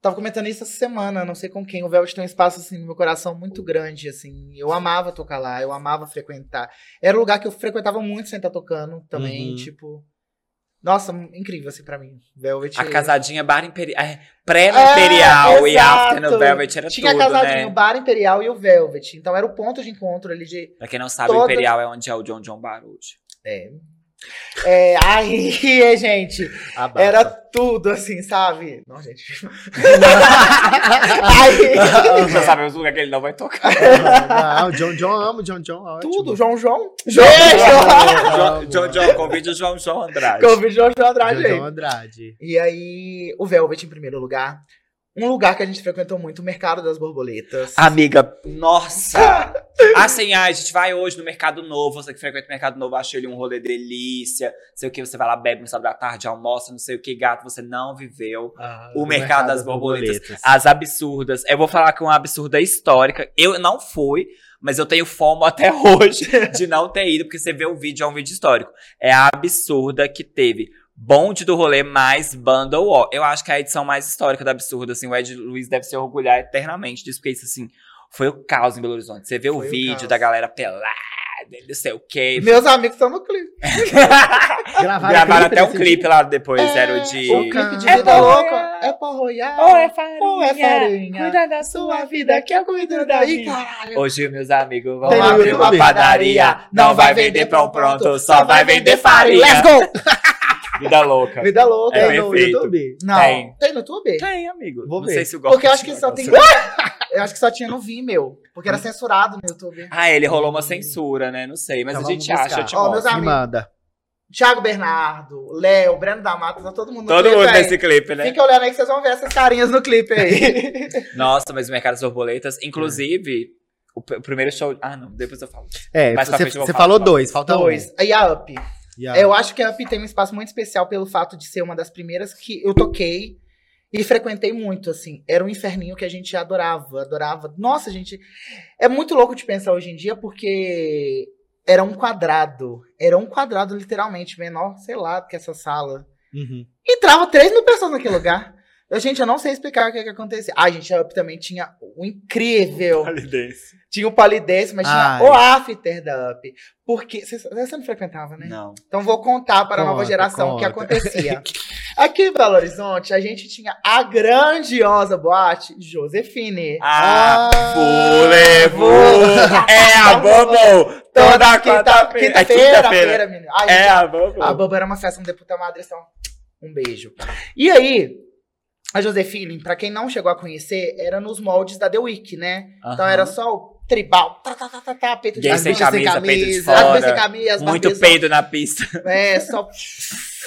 Tava comentando isso essa semana, não sei com quem. O Velvet tem um espaço, assim, no meu coração muito grande, assim. Eu amava tocar lá, eu amava frequentar. Era um lugar que eu frequentava muito sem estar tocando também, Uhum. tipo... Nossa, incrível, assim, pra mim. Velvet... A casadinha Bar Imperial. É, Pré-Imperial É, e After no. Velvet era Tinha tudo, a casadinha, né? o Bar Imperial e o Velvet. Então era o ponto de encontro ali de... Pra quem não sabe, o Todas- Imperial é onde é o John John Bar hoje. É... É, aí, gente, Abafa. era tudo assim, sabe? Não, gente. aí, Já sabemos o lugar que ele não vai tocar. Não, o John John, amo o John John. ótimo. tudo, João João. João John, John, John, convide o João João Andrade. Convide João João Andrade aí. John Andrade. E aí, o Velvet em primeiro lugar. Um lugar que a gente frequentou muito, o Mercado das Borboletas. Amiga, nossa! Assim, ai, a gente vai hoje no Mercado Novo, você que frequenta o Mercado Novo, acha ele um rolê delícia, sei o que, você vai lá, bebe no sábado da tarde, almoça, não sei o que, gato, você não viveu. Ah, O Mercado das Borboletas. As absurdas. Eu vou falar que é uma absurda histórica. Eu não fui, mas eu tenho fomo até hoje de não ter ido, porque você vê o vídeo, é um vídeo histórico. É a absurda que teve bonde do rolê mais Bundle War. Eu acho que é a edição mais histórica da absurda, assim, o Ed Luiz deve se orgulhar eternamente disso, porque isso, assim, Foi o caos em Belo Horizonte. Você vê o Foi o vídeo caos. da galera pelada, não sei o quê. Meus amigos estão no clipe. Gravaram, Gravaram até um clipe dia? lá depois, É, era o de. O clipe de É Vida Louca. É pra royar. Ou é farinha, Ou é farinha. Cuida da Sua vida que eu cuido da minha. caralho. Hoje meus amigos vão Tem abrir uma padaria. Não vai vender pão pronto, só vai vender farinha. Let's go! Vida louca. Vida louca. É Tem no perfeito. YouTube? Não. Tem. Tem no YouTube? Tem, amigo. Vou não ver. sei se o golpe Porque eu acho que só tem. Eu acho que só tinha no Vimeo. Porque era censurado no YouTube. Ah, ele rolou uma censura, né? Não sei, mas Então a gente vamos acha. buscar. Eu te Ó, meus Me amigos. manda. Thiago Bernardo, Léo, Breno da Mata, tá todo mundo no Todo clipe mundo aí. nesse clipe, né? Fica olhando aí que vocês vão ver essas carinhas no clipe aí. Nossa, mas o Mercado das Borboletas, inclusive, o, o primeiro show. Ah, não, depois eu falo. É, pra você, frente eu vou você falar falou dois, falta Dois. E a Up. Eu acho que a Up tem um espaço muito especial pelo fato de ser uma das primeiras que eu toquei e frequentei muito, assim. Era um inferninho que a gente adorava, adorava. Nossa, gente, é muito louco de pensar hoje em dia porque era um quadrado. Era um quadrado, literalmente, menor, sei lá, que essa sala. Uhum. Entrava 3 mil pessoas naquele lugar. Eu, gente, eu não sei explicar o que, que acontecia. Ah, gente, a Up também tinha o incrível. Tinha o Palidense, mas tinha Ai. o after da Up. Porque. Você, não frequentava, né? Não. Então vou contar para a nova Conta, geração o que conta. acontecia. Aqui em Belo Horizonte, a gente tinha a grandiosa boate Josefine. Ah, Ah, Fulevo! É a Bobo! Toda quinta-feira. É Quinta-feira, quinta-feira. feira, menino. Ai, É gente, a Bobo. a Bamba era uma festa de puta madre, então um beijo. E aí, a Josefine, pra quem não chegou a conhecer, era nos moldes da The Week, né? Então Aham. era só o tribal, tá, tá, tá, tá, tá, peito de As sem camisa, peito de camisa, as fora. sem camisa, as Muito barbas peido na pista. É, só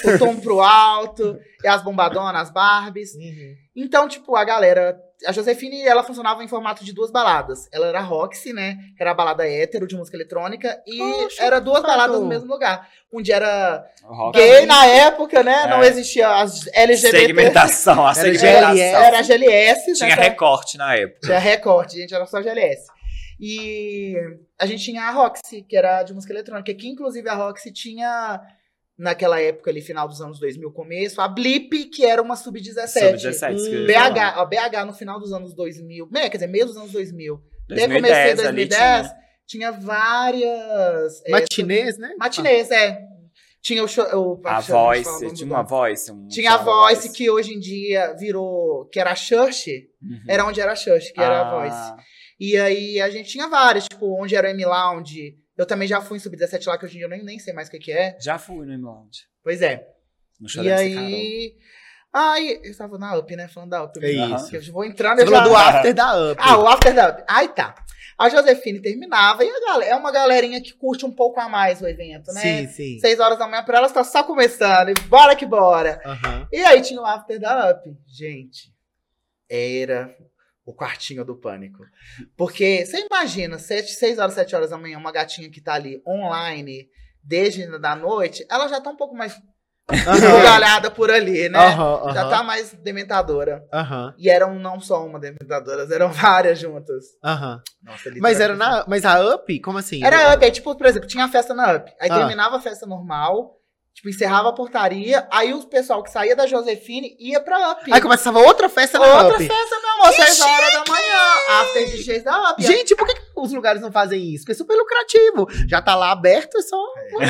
o tom pro alto, e as bombadonas, as Barbies. Uhum. Então, tipo, a galera. A Josefine, ela funcionava em formato de duas baladas. Ela era Roxy, né? Que era a balada hétero de música eletrônica. E Poxa, era duas baladas no mesmo lugar. Onde era Rock. gay na época, né? É. Não existia as LGBT. Segmentação, a Era segmentação. GLS. Era GLS. Tinha nessa- recorte na época. Tinha recorte, gente, era só GLS. E a gente tinha a Roxy, que era de música eletrônica, que inclusive a Roxy tinha, naquela época ali, final dos anos 2000, começo, a Blip, que era uma sub-17. Sub-17. Hum, falar. BH, a BH no final dos anos 2000, né, quer dizer, meio dos anos 2000. Até 2010, comecei em ali 2010, tinha. tinha várias... é, Matinês, né? Matinês, é. Tinha o... show- o A falar o Voice, tinha uma voice. um Tinha a da Voice, que hoje em dia virou... Que era a Church, Uhum. era onde era a Church, que era a Ah, Voice. E aí a gente tinha várias, tipo, onde era o M Lounge. Eu também já fui em Sub-17 lá, que hoje em dia eu nem, nem sei mais o que, que é. Já fui no M-Lounge. Pois é. No show e aí. Ai, eu estava na Up, né? Falando da Up. É isso. Eu vou eu já... falou do after da Up. Ah, o After da Up. Aí tá. A Josefine terminava e a galera, é uma galerinha que curte um pouco a mais o evento, né? Sim, sim. Seis horas da manhã pra elas tá só começando. E bora que bora. Aham. E aí tinha o After da Up. Gente, era o quartinho do pânico. Porque você imagina, 6 horas, 7 horas da manhã, uma gatinha que tá ali online desde da noite, ela já tá um pouco mais esgalhada por ali, né? Aham, Já aham. tá mais dementadora. E eram não só uma dementadora, eram várias juntas. aham. Nossa, Mas era na. Mas a Up, como assim? Era up, aí, tipo, por exemplo, tinha a festa na up. Aí Ah. terminava a festa normal, tipo, encerrava a portaria, aí o pessoal que saía da Josefine ia pra up. Aí começava outra festa na Outra Up. festa, meu amor, 6 horas da manhã. After de 6 da up. Gente, por que, que os lugares não fazem isso? Porque é super lucrativo. Já tá lá aberto, é só.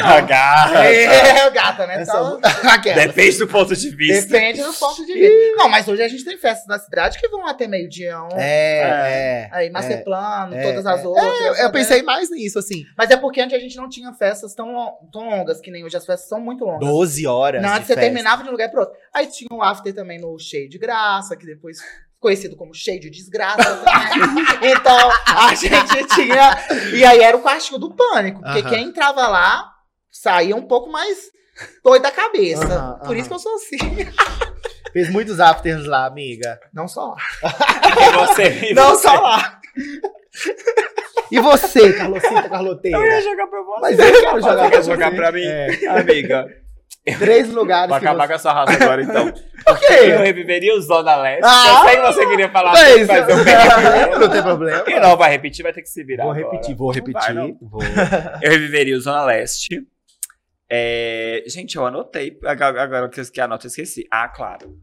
Agarra. É, gata, né? É Então, só... Aquela. Depende do ponto de vista. depende do ponto de vista. Não, mas hoje a gente tem festas na cidade que vão até meio-dia. Um, É, é. Aí, Masterplano, é, todas as é. outras. É, eu pensei mais nisso, assim. Mas é porque antes a gente não tinha festas tão, tão longas, que nem hoje as festas são muito longas. 12 horas. Não, de antes você festa. terminava de um lugar pro outro. Aí tinha o after também no Cheio de Graça, que depois conhecido como Cheio de Desgraça também. então, a gente tinha... E aí era o quartinho do pânico, porque Aham. quem entrava lá saía um pouco mais doido da cabeça. Aham, Por isso que eu sou assim. Fez muitos afters lá, amiga. Não só lá. E você, e Não você? só lá. E você, Carlosita Carloteira? Eu ia jogar pra você. Mas eu quero jogar Você pra quer jogar você. pra mim? É. Amiga, Três lugares que acabar você... com a sua raça agora, então. Por Eu quê? reviveria o Zona Leste. Ah! eu sei que você queria falar, Mas, mas eu peguei. não tem problema. E não vai repetir, vai ter que se virar. Vou agora. repetir, vou repetir. vai, não. vou. Eu reviveria o Zona Leste. É, Gente, eu anotei. Agora que eu que anoto, eu esqueci. Ah, claro.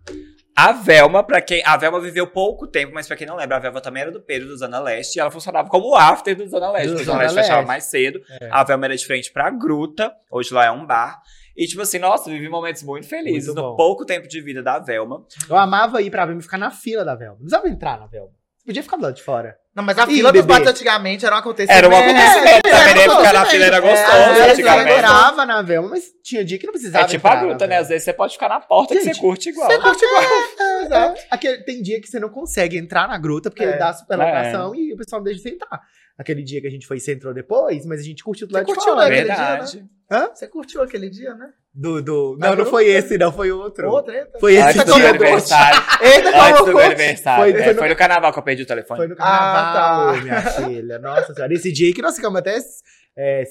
A Velma, pra quem. A Velma viveu pouco tempo, mas pra quem não lembra, a Velma também era do período do Zona Leste e ela funcionava como o after do Zona Leste. Do o Zona Zona Leste fechava Leste. mais cedo. É. A Velma era de frente pra Gruta, hoje lá é um bar. E, tipo assim, nossa, vivi momentos muito felizes Muito no pouco tempo de vida da Velma. Eu amava ir pra Velma e ficar na fila da Velma. Não precisava entrar na Velma. Você podia ficar do lado de fora. Não, mas a Ih, fila dos bebê. bares antigamente era um acontecimento. Era um acontecimento também, né? Ficar na fila era gostoso, É, antigamente. entrava na Velma, mas tinha dia que não precisava É tipo a Gruta, né? Às vezes você pode ficar na porta que Gente, você curte igual. Você curte igual. É, exato. Aquele- tem dia que você não consegue entrar na gruta porque É. dá superlocação e o pessoal não deixa você entrar. Aquele dia que a gente foi, você entrou depois, mas a gente curtiu do Você lado de curtiu, fora. né? Verdade. Você curtiu aquele dia, né? Do, do... Na Não, não foi esse, não, foi outro. Outra, eita. Foi esse Antes do meu aniversário. Eita, Antes do meu aniversário. Foi- é, foi Foi, no- no carnaval que eu perdi o telefone. Foi no Ah, carnaval, tá. minha filha. Nossa senhora. Esse dia aí que nós ficamos até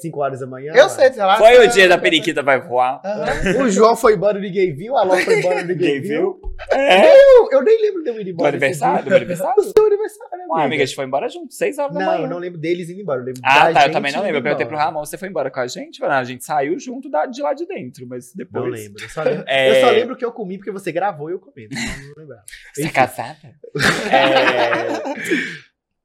5 horas da manhã. Eu sei, sei lá. Foi o dia da periquita vai voar. Aham. O João foi embora, ninguém viu. A Alô foi embora, ninguém Ninguém viu. É, Eu, eu nem lembro de eu ir do embora. aniversário, do meu aniversário. Do seu aniversário, Ué, amiga. amiga, a gente foi embora junto, 6 horas da Não, manhã. eu não lembro deles indo embora. Eu lembro Ah, da tá, eu também não lembro. Eu perguntei pro. Ramon, você foi embora com a gente? "Não, a gente saiu junto da- de lá de dentro, mas depois... Não lembro. Eu só lembro, É. eu só lembro que eu comi porque você gravou e eu comi. Então eu não lembrava. Você é casada? é...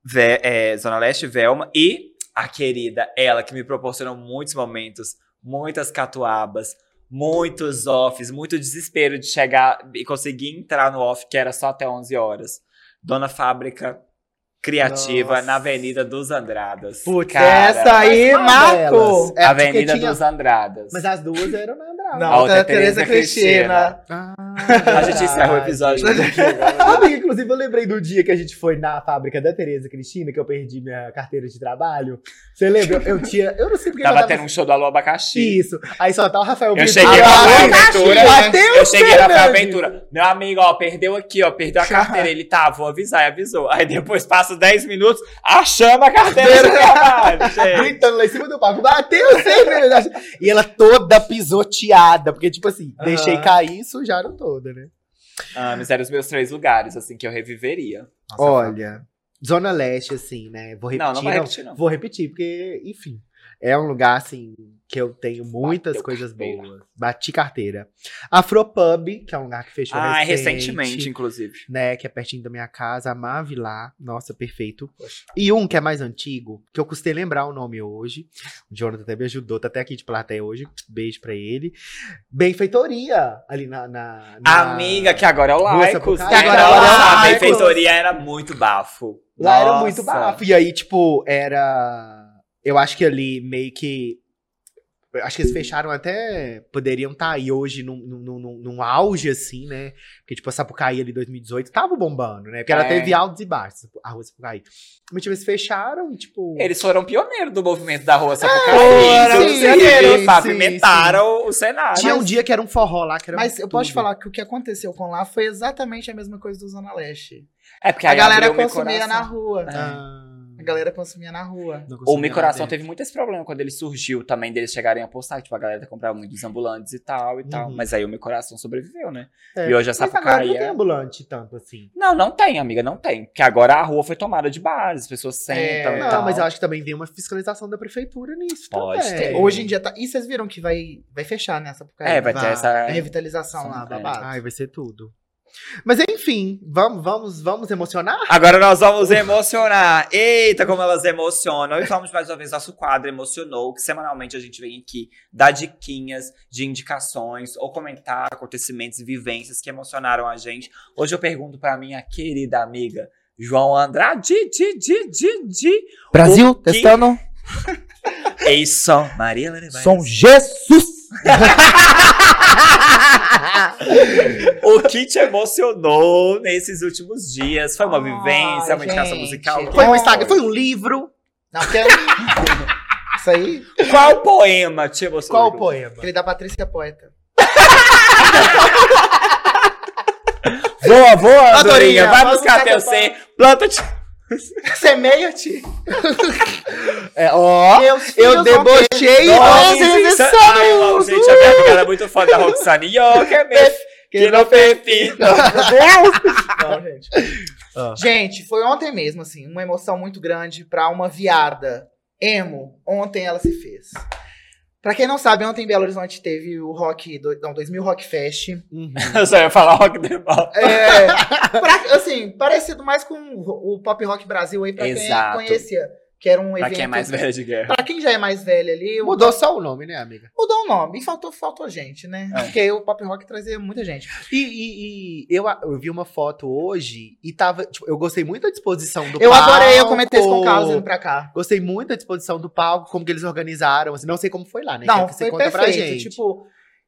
Vé- é, Zona Leste, Velma e a querida, ela que me proporcionou muitos momentos, muitas catuabas, muitos offs, muito desespero de chegar e conseguir entrar no off, que era só até 11 horas. Dona Fábrica Criativa Nossa. na Avenida dos Andradas. Putz, Cara, essa aí, Marco! É, Avenida tinha- dos Andradas. Mas as duas eram na Andrade. Não, A outra é é Tereza Tereza Cristina. Ah, A gente encerra o episódio. Amiga, inclusive, eu lembrei do dia que a gente foi na fábrica da Tereza Cristina, que eu perdi minha carteira de trabalho. Você lembra? Eu, eu tinha. Eu não sei porque Tava eu tendo um show do Alô Abacaxi. Isso. Aí só tá o Rafael Eu cheguei Ah, na Rafael Abacaxi, Ventura. Bateu Eu cheguei na Rafael Fernandes. Ventura. Meu amigo, ó, perdeu aqui, ó, perdeu a carteira. Ele tá, vou avisar, e avisou. Aí depois passa 10 minutos, achamos a carteira do trabalho. Gritando lá em cima do palco. Bateu verdade. E ela toda pisoteada. Porque, tipo assim, deixei cair e sujaram toda, né? Ah, mas eram os meus três lugares, assim, que eu reviveria. Olha, Zona Leste, assim, né? Vou repetir. Não, não vai repetir, não. Vou repetir, porque, enfim. É um lugar, assim, que eu tenho muitas Bateu coisas carteira. boas. Bati carteira. Afropub, que é um lugar que fechou Ah, recente, recentemente, inclusive. Né, que é pertinho da minha casa, Amave lá. Nossa, perfeito. E um que é mais antigo, que eu custei lembrar o nome hoje. O Jonathan até me ajudou, tá até aqui de plateia hoje. Beijo pra ele. Benfeitoria, ali na. na, na- Amiga, que agora é o Laicos. Né? Agora é o a Laicos. benfeitoria era muito bafo. Lá era Nossa. muito bafo. E aí, tipo, era. Eu acho que ali meio que. eu Acho que eles fecharam até. Poderiam estar aí hoje num, num, num, num auge, assim, né? Porque, tipo, a Sapucaí ali 2018 tava bombando, né? Porque ela É. teve altos e baixos, a rua Sapucaí. Mas, tipo, eles fecharam e, tipo. Eles foram pioneiros do movimento da Rua Sapucaí. foram, Inclusive, sim, pavimentaram o cenário. Tinha um dia que era um forró lá, que era Mas eu posso te tudo. falar que o que aconteceu com lá foi exatamente a mesma coisa do Zona Leste. É porque A galera consumia na rua. É. Ah, galera consumia na rua. O consumia Mi Coração lá teve muito esse problema quando ele surgiu também, deles chegarem a postar. Tipo, a galera comprava muitos ambulantes e tal e tal. Uhum. Mas aí o Mi Coração sobreviveu, né? dentro. E hoje a Mas agora Sapucaí não tem é... ambulante tanto assim. Não, não tem, amiga, não tem. Porque agora a rua foi tomada de bares, as pessoas sentam É, e Não, tal. mas eu acho que também vem uma fiscalização da prefeitura nisso. Pode também. ter. Hoje em dia tá. E vocês viram que vai, vai fechar nessa Sapucaí? É, vai ter essa... A revitalização lá, É. babado. Ai, vai ser tudo. Mas enfim, vamos, vamos, vamos emocionar? Agora nós vamos emocionar. Eita, como elas emocionam. E vamos mais uma vez nosso quadro Emocionou, que semanalmente a gente vem aqui dar diquinhas de indicações ou comentar acontecimentos e vivências que emocionaram a gente. Hoje eu pergunto pra minha querida amiga João Andrade, di, di, di, di. Brasil, que- testando. Isso, Maria Ibaez. Som Jesus! O que te emocionou nesses últimos dias? Foi uma Ai, vivência, uma indicação gente. musical? Foi um Foi. Instagram, foi um livro. Não, porque... Isso aí, Qual poema te emocionou? Qual o poema? aquele da Patrícia Poeta. Voa, voa, Adorinha, Adorinha. Vai buscar teu ser. Planta-te. Semeia-te! É, ó, Meus eu debochei são Ai, não, gente, a minha amiga é muito fã da Roxane. Yo, que me... Que não pepito. Não, gente. Ah. Gente, foi ontem mesmo, assim, uma emoção muito grande pra uma viada emo. Ontem ela se fez. Pra quem não sabe, ontem em Belo Horizonte teve o Rock, do, não, 2000 Rock Fest. Uhum. Eu só ia falar rock the ball. É, pra- assim, parecido mais com o o Pop Rock Brasil aí, pra Exato. quem conhecia. Que era um evento. Pra quem é mais velho de guerra. Pra quem já é mais velho ali, o- Mudou só o nome, né, amiga? mudou o nome. E faltou, faltou gente, né? É. Porque o Pop Rock trazia muita gente. E, e- e eu, eu vi uma foto hoje e tava. Tipo, eu gostei muito da disposição do Eu palco. adorei, eu comentei isso com o Carlos indo pra cá. Gostei muito da disposição do palco, como que eles organizaram. Assim, não sei como foi lá, né? Não, que você foi conta pra perfeito. gente. Tipo,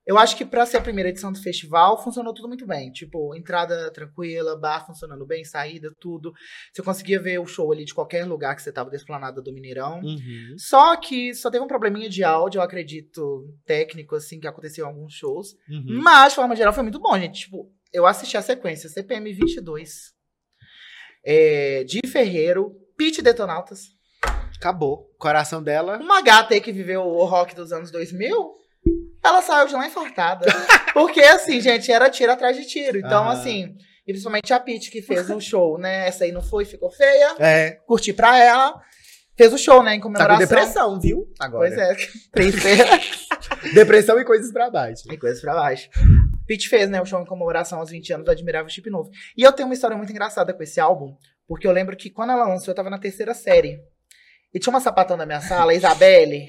eu acho que pra ser a primeira edição do festival, funcionou tudo muito bem. Tipo, entrada tranquila, bar funcionando bem, saída, tudo. Você conseguia ver o show ali de qualquer lugar que você tava da esplanada do Mineirão. Uhum. Só que só teve um probleminha de áudio, eu acredito, técnico, assim, que aconteceu em alguns shows. Uhum. Mas, de forma geral, foi muito bom, gente. Tipo, eu assisti a sequência CPM 22, é, Di Ferreiro, Pete Detonautas, Acabou. Coração dela. uma gata aí que viveu o rock dos anos 2000, ela saiu de lá infartada. Porque, assim, gente, era tiro atrás de tiro. Então, Aham. assim, e principalmente a Pete que fez o show, né? Essa aí não foi, ficou feia. É. Curti pra ela. Fez o show, né? Em Tá com comemoração. depressão, viu? Agora. Pois é, triste. Depressão e coisas pra baixo. E coisas pra baixo. Pete fez, né, o show em comemoração aos 20 anos do Admirável Chip Novo. E eu tenho uma história muito engraçada com esse álbum, porque eu lembro que quando ela lançou, eu tava na terceira série. E tinha uma sapatão na minha sala, a Isabelle,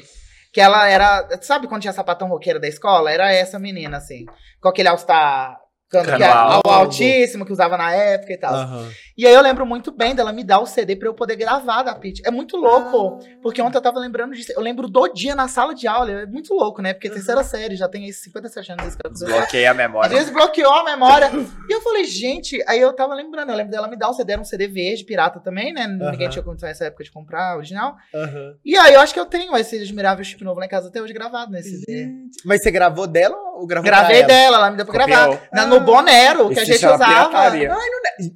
que ela era. Sabe quando tinha sapatão roqueira da escola? Era essa menina, assim. Com aquele All-Star. Cano Cano que era alto. ao- altíssimo, que usava na época e tal. Aham. E aí eu lembro muito bem dela me dar o CD pra eu poder gravar da Pitty. É muito louco. Porque ontem eu tava lembrando disso. Eu lembro do dia na sala de aula. É muito louco, né? Porque é terceira série, já tem esses 57 anos. Desbloqueei a Às memória. vezes bloqueou a memória. e eu falei, gente, aí eu tava lembrando, eu lembro dela me dar um CD, era um CD verde, pirata também, né? Ninguém Aham. tinha condição nessa época de comprar original. Aham. E aí eu acho que eu tenho esse admirável chip novo lá em casa até hoje gravado nesse CD. Mas você gravou dela ou gravou Gravei pra ela? dela, ela me deu pra Copiou. gravar. Na- no Bonero, que Isso a gente chama usava. pirataria.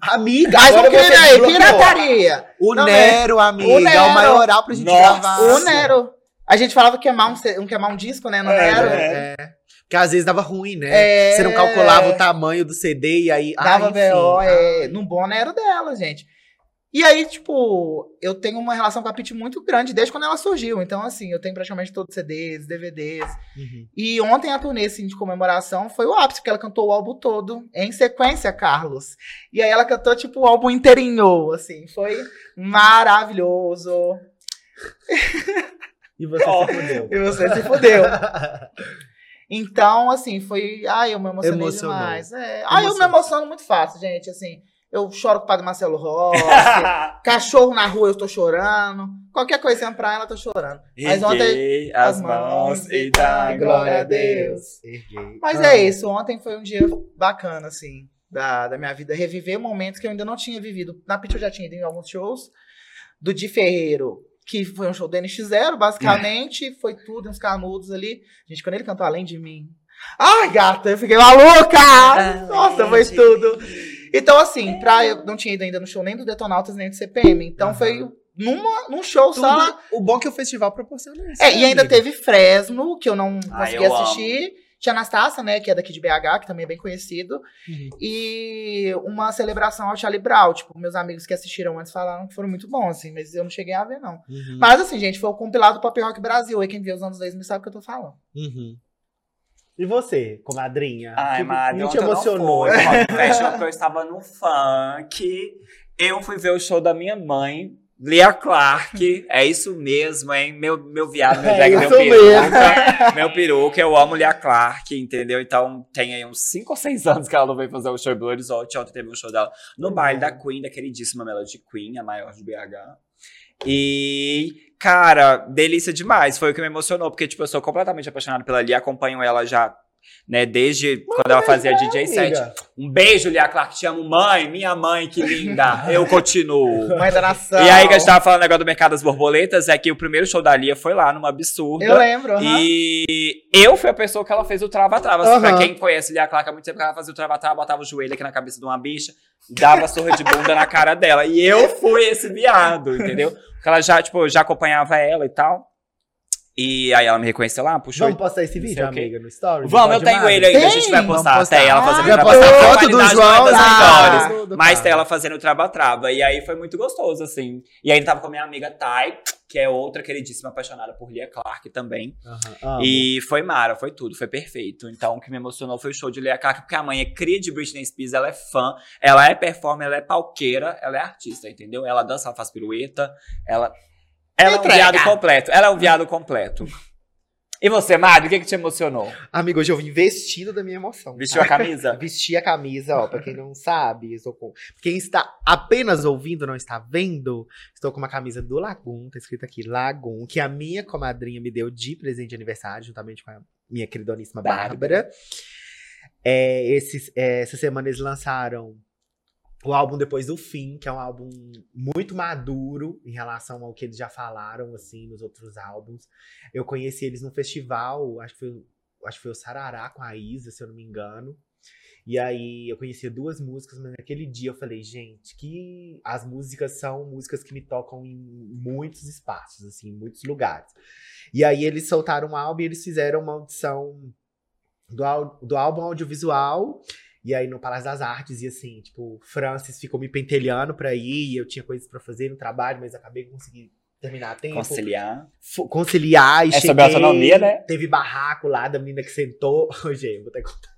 Amiga, Mas o agora que você aí? Pirataria. O Não, Nero, amiga, O Nero. é o maioral pra gente Nossa. gravar. O Nero. A gente falava queimar um, um, queimar um disco, né? No É, Nero. é. É. Porque às vezes dava ruim, né? É. Você não calculava o tamanho do CD e aí. Dava ah. BO, é, no Bonero dela, gente. E aí, tipo, eu tenho uma relação com a Pitty muito grande desde quando ela surgiu. Então, assim, eu tenho praticamente todos os CDs, DVDs. Uhum. E ontem a turnê assim, de comemoração foi o ápice, porque ela cantou o álbum todo, em sequência, Carlos. E aí ela cantou, tipo, o álbum inteirinho, assim. Foi maravilhoso. E você Oh. se fudeu. E você se fudeu. Então, assim, foi. Ai, eu me emocionei Emocionou. demais. É. Ai, eu me emociono muito fácil, gente. Assim, eu choro com o padre Marcelo Rossi. cachorro na rua, eu tô chorando. Qualquer coisinha pra ela, eu tô chorando. Mas ontem. Erguei as mãos e dá glória a Deus. Erguei. Mas é isso. Ontem foi um dia bacana, assim, da, da minha vida. Reviver momentos que eu ainda não tinha vivido. Na Pitch eu já tinha ido em alguns shows. Do Di Ferreiro, que foi um show do NX0, basicamente. Foi tudo, uns canudos ali. Gente, quando ele cantou Além de Mim. Ai, gata, eu fiquei maluca! Nossa, foi tudo. Então, assim, pra, eu não tinha ido ainda no show nem do Detonautas, nem do CPM. Então Aham. foi numa, num show Tudo- só. O bom é que o festival proporciona isso. É, né, e ainda amiga? teve Fresno, que eu não Ah, consegui eu assistir. Tinha Anastácia, né, que é daqui de BH, que também é bem conhecido. Uhum. E uma celebração ao Charlie Brown. Tipo, meus amigos que assistiram antes falaram que foram muito bons, assim, mas eu não cheguei a ver, não. Uhum. Mas, assim, gente, foi o compilado Pop Rock Brasil. Aí quem viu os anos 2000 sabe o que eu tô falando. Uhum. E você, comadrinha? Ai, Madre, que te não emocionou? Fashion, porque eu estava no funk. Eu fui ver o show da minha mãe, Lia Clark. É isso mesmo, hein? Meu, meu viado, meu É drag, meu isso peruca. Meu peruca, eu amo Lia Clark, entendeu? Então tem aí uns 5 ou 6 anos que ela não veio fazer o show em Belo Horizonte. Ontem teve um show dela no baile da Queen, da queridíssima Melody Queen, a maior de BH. E, cara, delícia demais. Foi o que me emocionou, porque, tipo, eu sou completamente apaixonado pela Lia, acompanho ela já, né, desde quando ela fazia DJ set. Amiga. Um beijo, Lia Clark, te amo, mãe, minha mãe, que linda. Eu continuo. Mãe da nação. E aí que a gente tava falando negócio do Mercado das Borboletas, é que o primeiro show da Lia foi lá, numa absurda. Eu lembro. E eu fui a pessoa que ela fez o trava-trava. Pra quem conhece Lia Clark há muito tempo, ela fazia o trava-trava, botava o joelho aqui na cabeça de uma bicha, dava surra de bunda na cara dela. E eu fui esse viado, entendeu? Porque ela já, tipo, já acompanhava ela e tal. E aí ela me reconheceu lá, puxou. Vamos postar esse vídeo, amiga, no story? Vamos, eu tenho mais? ele ainda, a gente vai postar. Tem ela fazendo Ah, o vai postar foto do João das. Tudo, Mas tem ela fazendo o traba-traba. E aí foi muito gostoso, assim. E aí ele tava com a minha amiga Thay, que é outra queridíssima apaixonada por Lia Clark também. E foi Mara, foi tudo, foi perfeito. Então o que me emocionou foi o show de Lia Clark, porque a mãe é cria de Britney Spears, ela é fã, ela é performer, ela é palqueira, ela é artista, entendeu? Ela dança, ela faz pirueta, ela. Ela é um Entrega. viado completo. Ela é um viado completo. E você, Mari, o que, que te emocionou? Amigo, hoje eu vim vestido da minha emoção. Vestiu a camisa? Vesti a camisa, ó, pra quem não sabe, estou com... Quem está apenas ouvindo, não está vendo, estou com uma camisa do Lagoon, tá escrito aqui, Lagoon, que a minha comadrinha me deu de presente de aniversário, juntamente com a minha queridoníssima Bárbara. É, esses, é, essa semana eles lançaram o álbum Depois do Fim, que é um álbum muito maduro em relação ao que eles já falaram, assim, nos outros álbuns. Eu conheci eles num festival, acho que foi, acho que foi o Sarará com a Isa, se eu não me engano. E aí eu conhecia duas músicas, mas naquele dia eu falei, gente, que as músicas são músicas que me tocam em muitos espaços, assim, em muitos lugares. E aí eles soltaram um álbum e eles fizeram uma audição do, do álbum audiovisual. E aí no Palácio das Artes, e assim, tipo, Francis ficou me pentelhando pra ir, e eu tinha coisas pra fazer no trabalho, mas acabei conseguindo terminar a tempo Conciliar. conciliar e É cheguei. sobre autonomia, né? Teve barraco lá da menina que sentou. Ô, gente, vou até contar.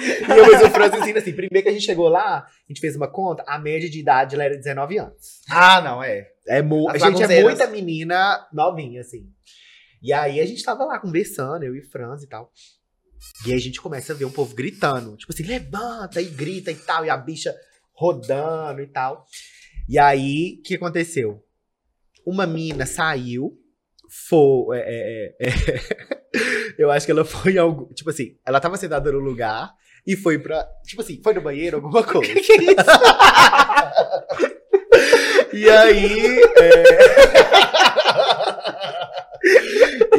e eu, mas o Francis assim: primeiro que a gente chegou lá, a gente fez uma conta, a média de idade ela era 19 anos. Ah, não, é. É mu a gente é muita menina novinha, assim. E aí a gente tava lá conversando, eu e o Franz e tal. E aí a gente começa a ver um povo gritando. Tipo assim, levanta e grita e tal. E a bicha rodando e tal. E aí, o que aconteceu? Uma mina saiu, foi. é, é, é, eu acho que ela foi em algum. Tipo assim, ela tava sentada no lugar e foi pra. Tipo assim, foi no banheiro, alguma coisa. E aí. é,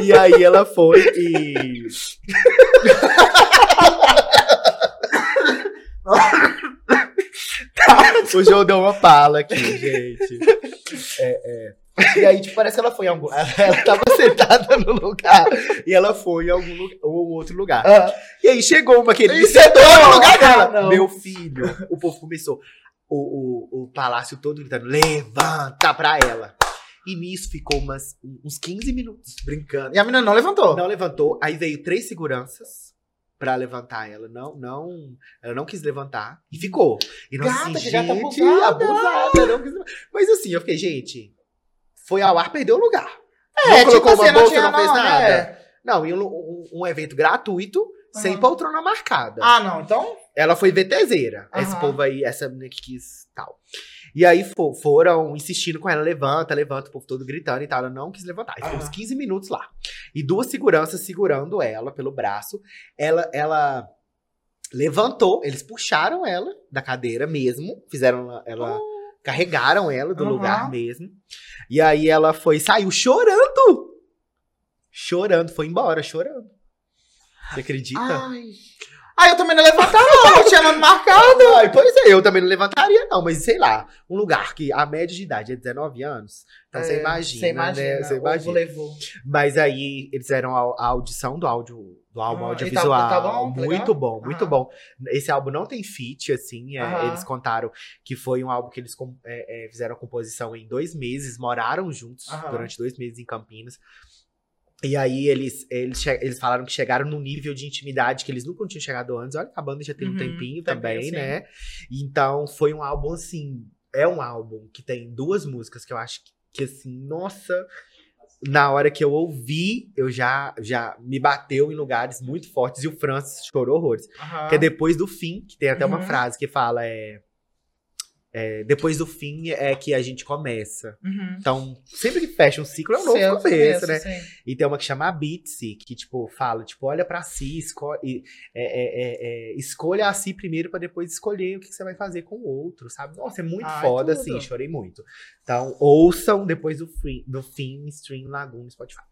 E aí ela foi e. o João deu uma pala aqui, gente. É, é. E aí, tipo, parece que ela foi em algum. Ela tava sentada no lugar e ela foi em algum lu- ou outro lugar. Ah, E aí chegou uma que ele E sentou no lugar dela. Não. Meu filho, o povo começou. O, o, o palácio todo gritando: levanta pra ela. E nisso ficou umas, uns 15 minutos brincando. e a menina não levantou. Não levantou. Aí veio três seguranças pra levantar ela. Não, não, ela não quis levantar e ficou. E nós Gata, assim, gata gente, abusada. abusada, não quis. Mas assim, eu fiquei, gente, foi ao ar, perdeu o lugar. É, não colocou tipo uma assim, não bolsa, tinha não fez não, nada. é. Não, e um, um- um evento gratuito, sem Aham. poltrona marcada. Ah, não, então. Ela foi VTZera. Esse Aham. povo aí, essa menina que quis tal. E aí fo- foram insistindo com ela, levanta, levanta, o povo todo gritando e tal. Ela não quis levantar. E ficou uns Aham. 15 minutos lá. E duas seguranças segurando ela pelo braço. Ela, ela levantou, eles puxaram ela da cadeira mesmo. Fizeram ela. ela- Carregaram ela do Aham. lugar mesmo. E aí ela foi, saiu chorando. Chorando, foi embora, chorando. Você acredita? Ai. Ah, eu também não levantava, não. Eu tinha nome marcado. Ai, pois é, eu também não levantaria, não, mas sei lá, um lugar que a média de idade é 19 anos, então você É, imagina, Você imagina. né? Você imagina. levou. Mas aí eles fizeram a, a audição do áudio do álbum Ah, audiovisual. e tá- tá bom? Tá muito bom, muito Aham. bom. Esse álbum não tem feat, assim. é, Aham. eles contaram que foi um álbum que eles é, é, fizeram a composição em dois meses, moraram juntos durante dois meses em Campinas. E aí eles, eles, eles falaram que chegaram num nível de intimidade que eles nunca tinham chegado antes. Olha a banda já tem um Uhum, tempinho tempinho, também, sim. né? Então foi um álbum assim. É um álbum que tem duas músicas que eu acho que, que, assim, nossa. Na hora que eu ouvi, eu já, já me bateu em lugares muito fortes e o Francis chorou horrores. Aham. Que é depois do fim, que tem até uma Uhum. frase que fala: é, é, depois do fim é que a gente começa. Uhum. Então, sempre que fecha um ciclo é um novo Seu começo, né? sim. E tem uma que chama a Bitsy, que, tipo, fala, tipo, olha pra si, escolhe, é, é, é, é, escolha a si primeiro pra depois escolher o que que você vai fazer com o outro, sabe? Nossa, é muito Ai, foda, tudo. assim, chorei muito. Então, ouçam depois do fim, do fim Stream Lagoon no Spotify.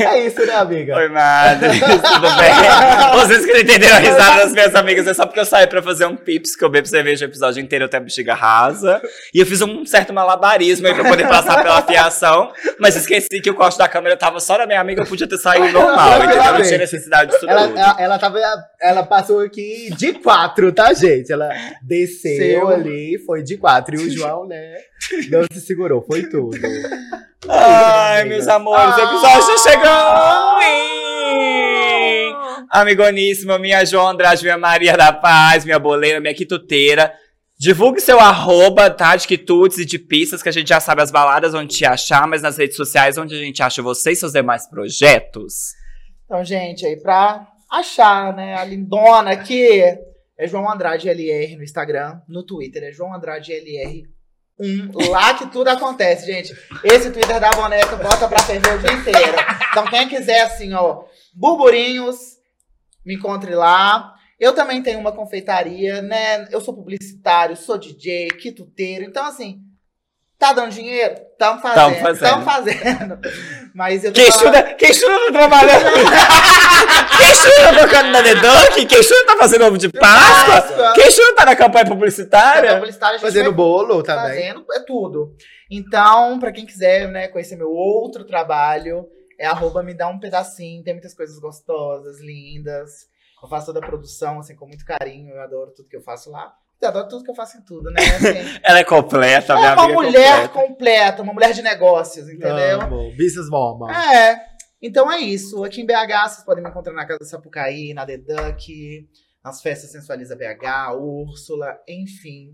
É isso, né, amiga? Oi, Madres, tudo bem? Vocês que não entenderam a risada das minhas amigas é só porque eu saí pra fazer um pips, que eu bebo cerveja o episódio inteiro até a bexiga rasa. E eu fiz um certo malabarismo aí pra poder passar pela fiação, mas esqueci que o corte da câmera tava só na minha amiga, eu podia ter saído normal, entendeu? Não tinha necessidade disso Ela, tudo. ela, ela tava, ela passou aqui de quatro, tá, gente? Ela desceu Seu. ali, foi de quatro. E o João, né, não se segurou, foi tudo. Ai, meus amores, o episódio tá chegando ao fim! Amigoníssima, minha João Andrade, minha Maria da Paz, minha boleira, minha quituteira. Divulgue seu arroba, tá? De quitutes e de pistas, que a gente já sabe as baladas onde te achar, mas nas redes sociais onde a gente acha você e seus demais projetos. Então, gente, aí pra achar, né, a lindona aqui, é João Andrade LR no Instagram, no Twitter é João Andrade LR. Lá que tudo acontece, gente. Esse Twitter da boneca bota pra ferver o dia inteiro. Então, quem quiser, assim, ó, burburinhos, me encontre lá. Eu também tenho uma confeitaria, né? Eu sou publicitário, sou DJ, quituteiro. Então, assim, tá dando dinheiro? Tamo fazendo. Tamo fazendo. Tamo fazendo. Mas eu tô Quem falando- estuda, quem estuda tá trabalhando. quem estuda tocando na The Dunk, quem estuda tá fazendo ovo de Páscoa, Páscoa. quem estuda tá na campanha Tá publicitária. publicitário, a gente Fazendo vai bolo também. fazendo é tudo. Então, pra quem quiser, né, conhecer meu outro trabalho, é arroba me dá um pedacinho, tem muitas coisas gostosas, lindas. Eu faço toda a produção, assim, com muito carinho, eu adoro tudo que eu faço lá. Eu adoro tudo que eu faço em tudo, né? Assim, Ela é completa, minha é uma amiga. mulher completa. completa, uma mulher de negócios, entendeu? Amo. Business Woman. É. Então é isso. Aqui em BH, vocês podem me encontrar na Casa Sapucaí, na The Duck, nas festas Sensualiza BH, Úrsula, enfim.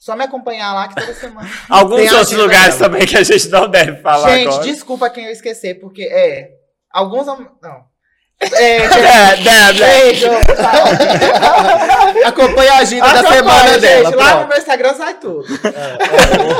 Só me acompanhar lá que toda semana. Alguns outros lugares dela. também que a gente não deve falar Gente, agora. desculpa quem eu esquecer, porque é. Alguns. Não. Acompanha a agenda da semana gente, dela. Lá no pronto. meu Instagram sai tudo.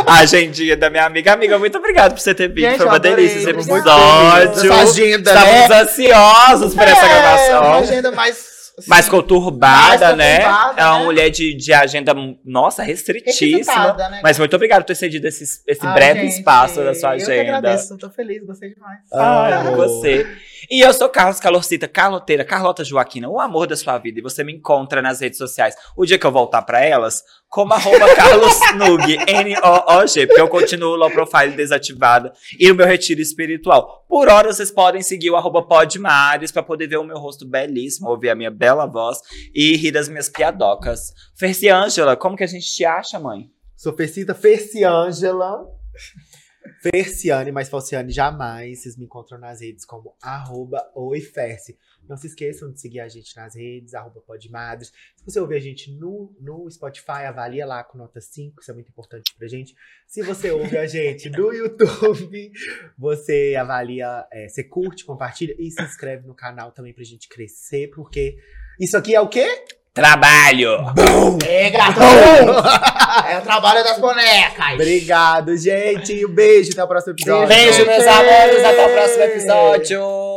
A agendinha da minha amiga. Amiga, muito obrigado por você ter vindo. Gente, Foi uma delícia esse obrigada. episódio. Essa agenda, Estávamos né? ansiosos por essa É, uma gravação. agenda mais. Mais conturbada, Mais né? conturbada, É uma né? mulher de, de agenda, nossa, restritíssima. né? Mas muito obrigado por ter cedido esse, esse Ai, breve gente, espaço da sua Eu que agenda. agradeço, tô feliz, gostei demais. Ai, Amo. você. E eu sou Carlos Calorcita, Carloteira, Carlota Joaquina, o amor da sua vida. E você me encontra nas redes sociais. O dia que eu voltar pra elas, como arroba Carlos Nug, N-O-O-G, porque eu continuo low profile desativada e o meu retiro espiritual. Por hora, vocês podem seguir o arroba Podmares pra poder ver o meu rosto belíssimo, ouvir a minha bela voz e rir das minhas piadocas. Ferci Ângela, como que a gente te acha, mãe? Sou Fercita Ferciângela. Ferciane, mas Falciane jamais. Vocês me encontram nas redes como arroba oiferce. Não se esqueçam de seguir a gente nas redes, arroba podmadres. Se você ouvir a gente no, no Spotify, avalia lá com nota 5, isso é muito importante pra gente. Se você ouve a gente no YouTube, você avalia, é, você curte, compartilha e se inscreve no canal também pra gente crescer, porque isso aqui é o quê? Trabalho! É, gratão! é o trabalho das bonecas. Obrigado, gente. Um beijo, até o próximo episódio. Beijo, meus amores. Até o próximo episódio.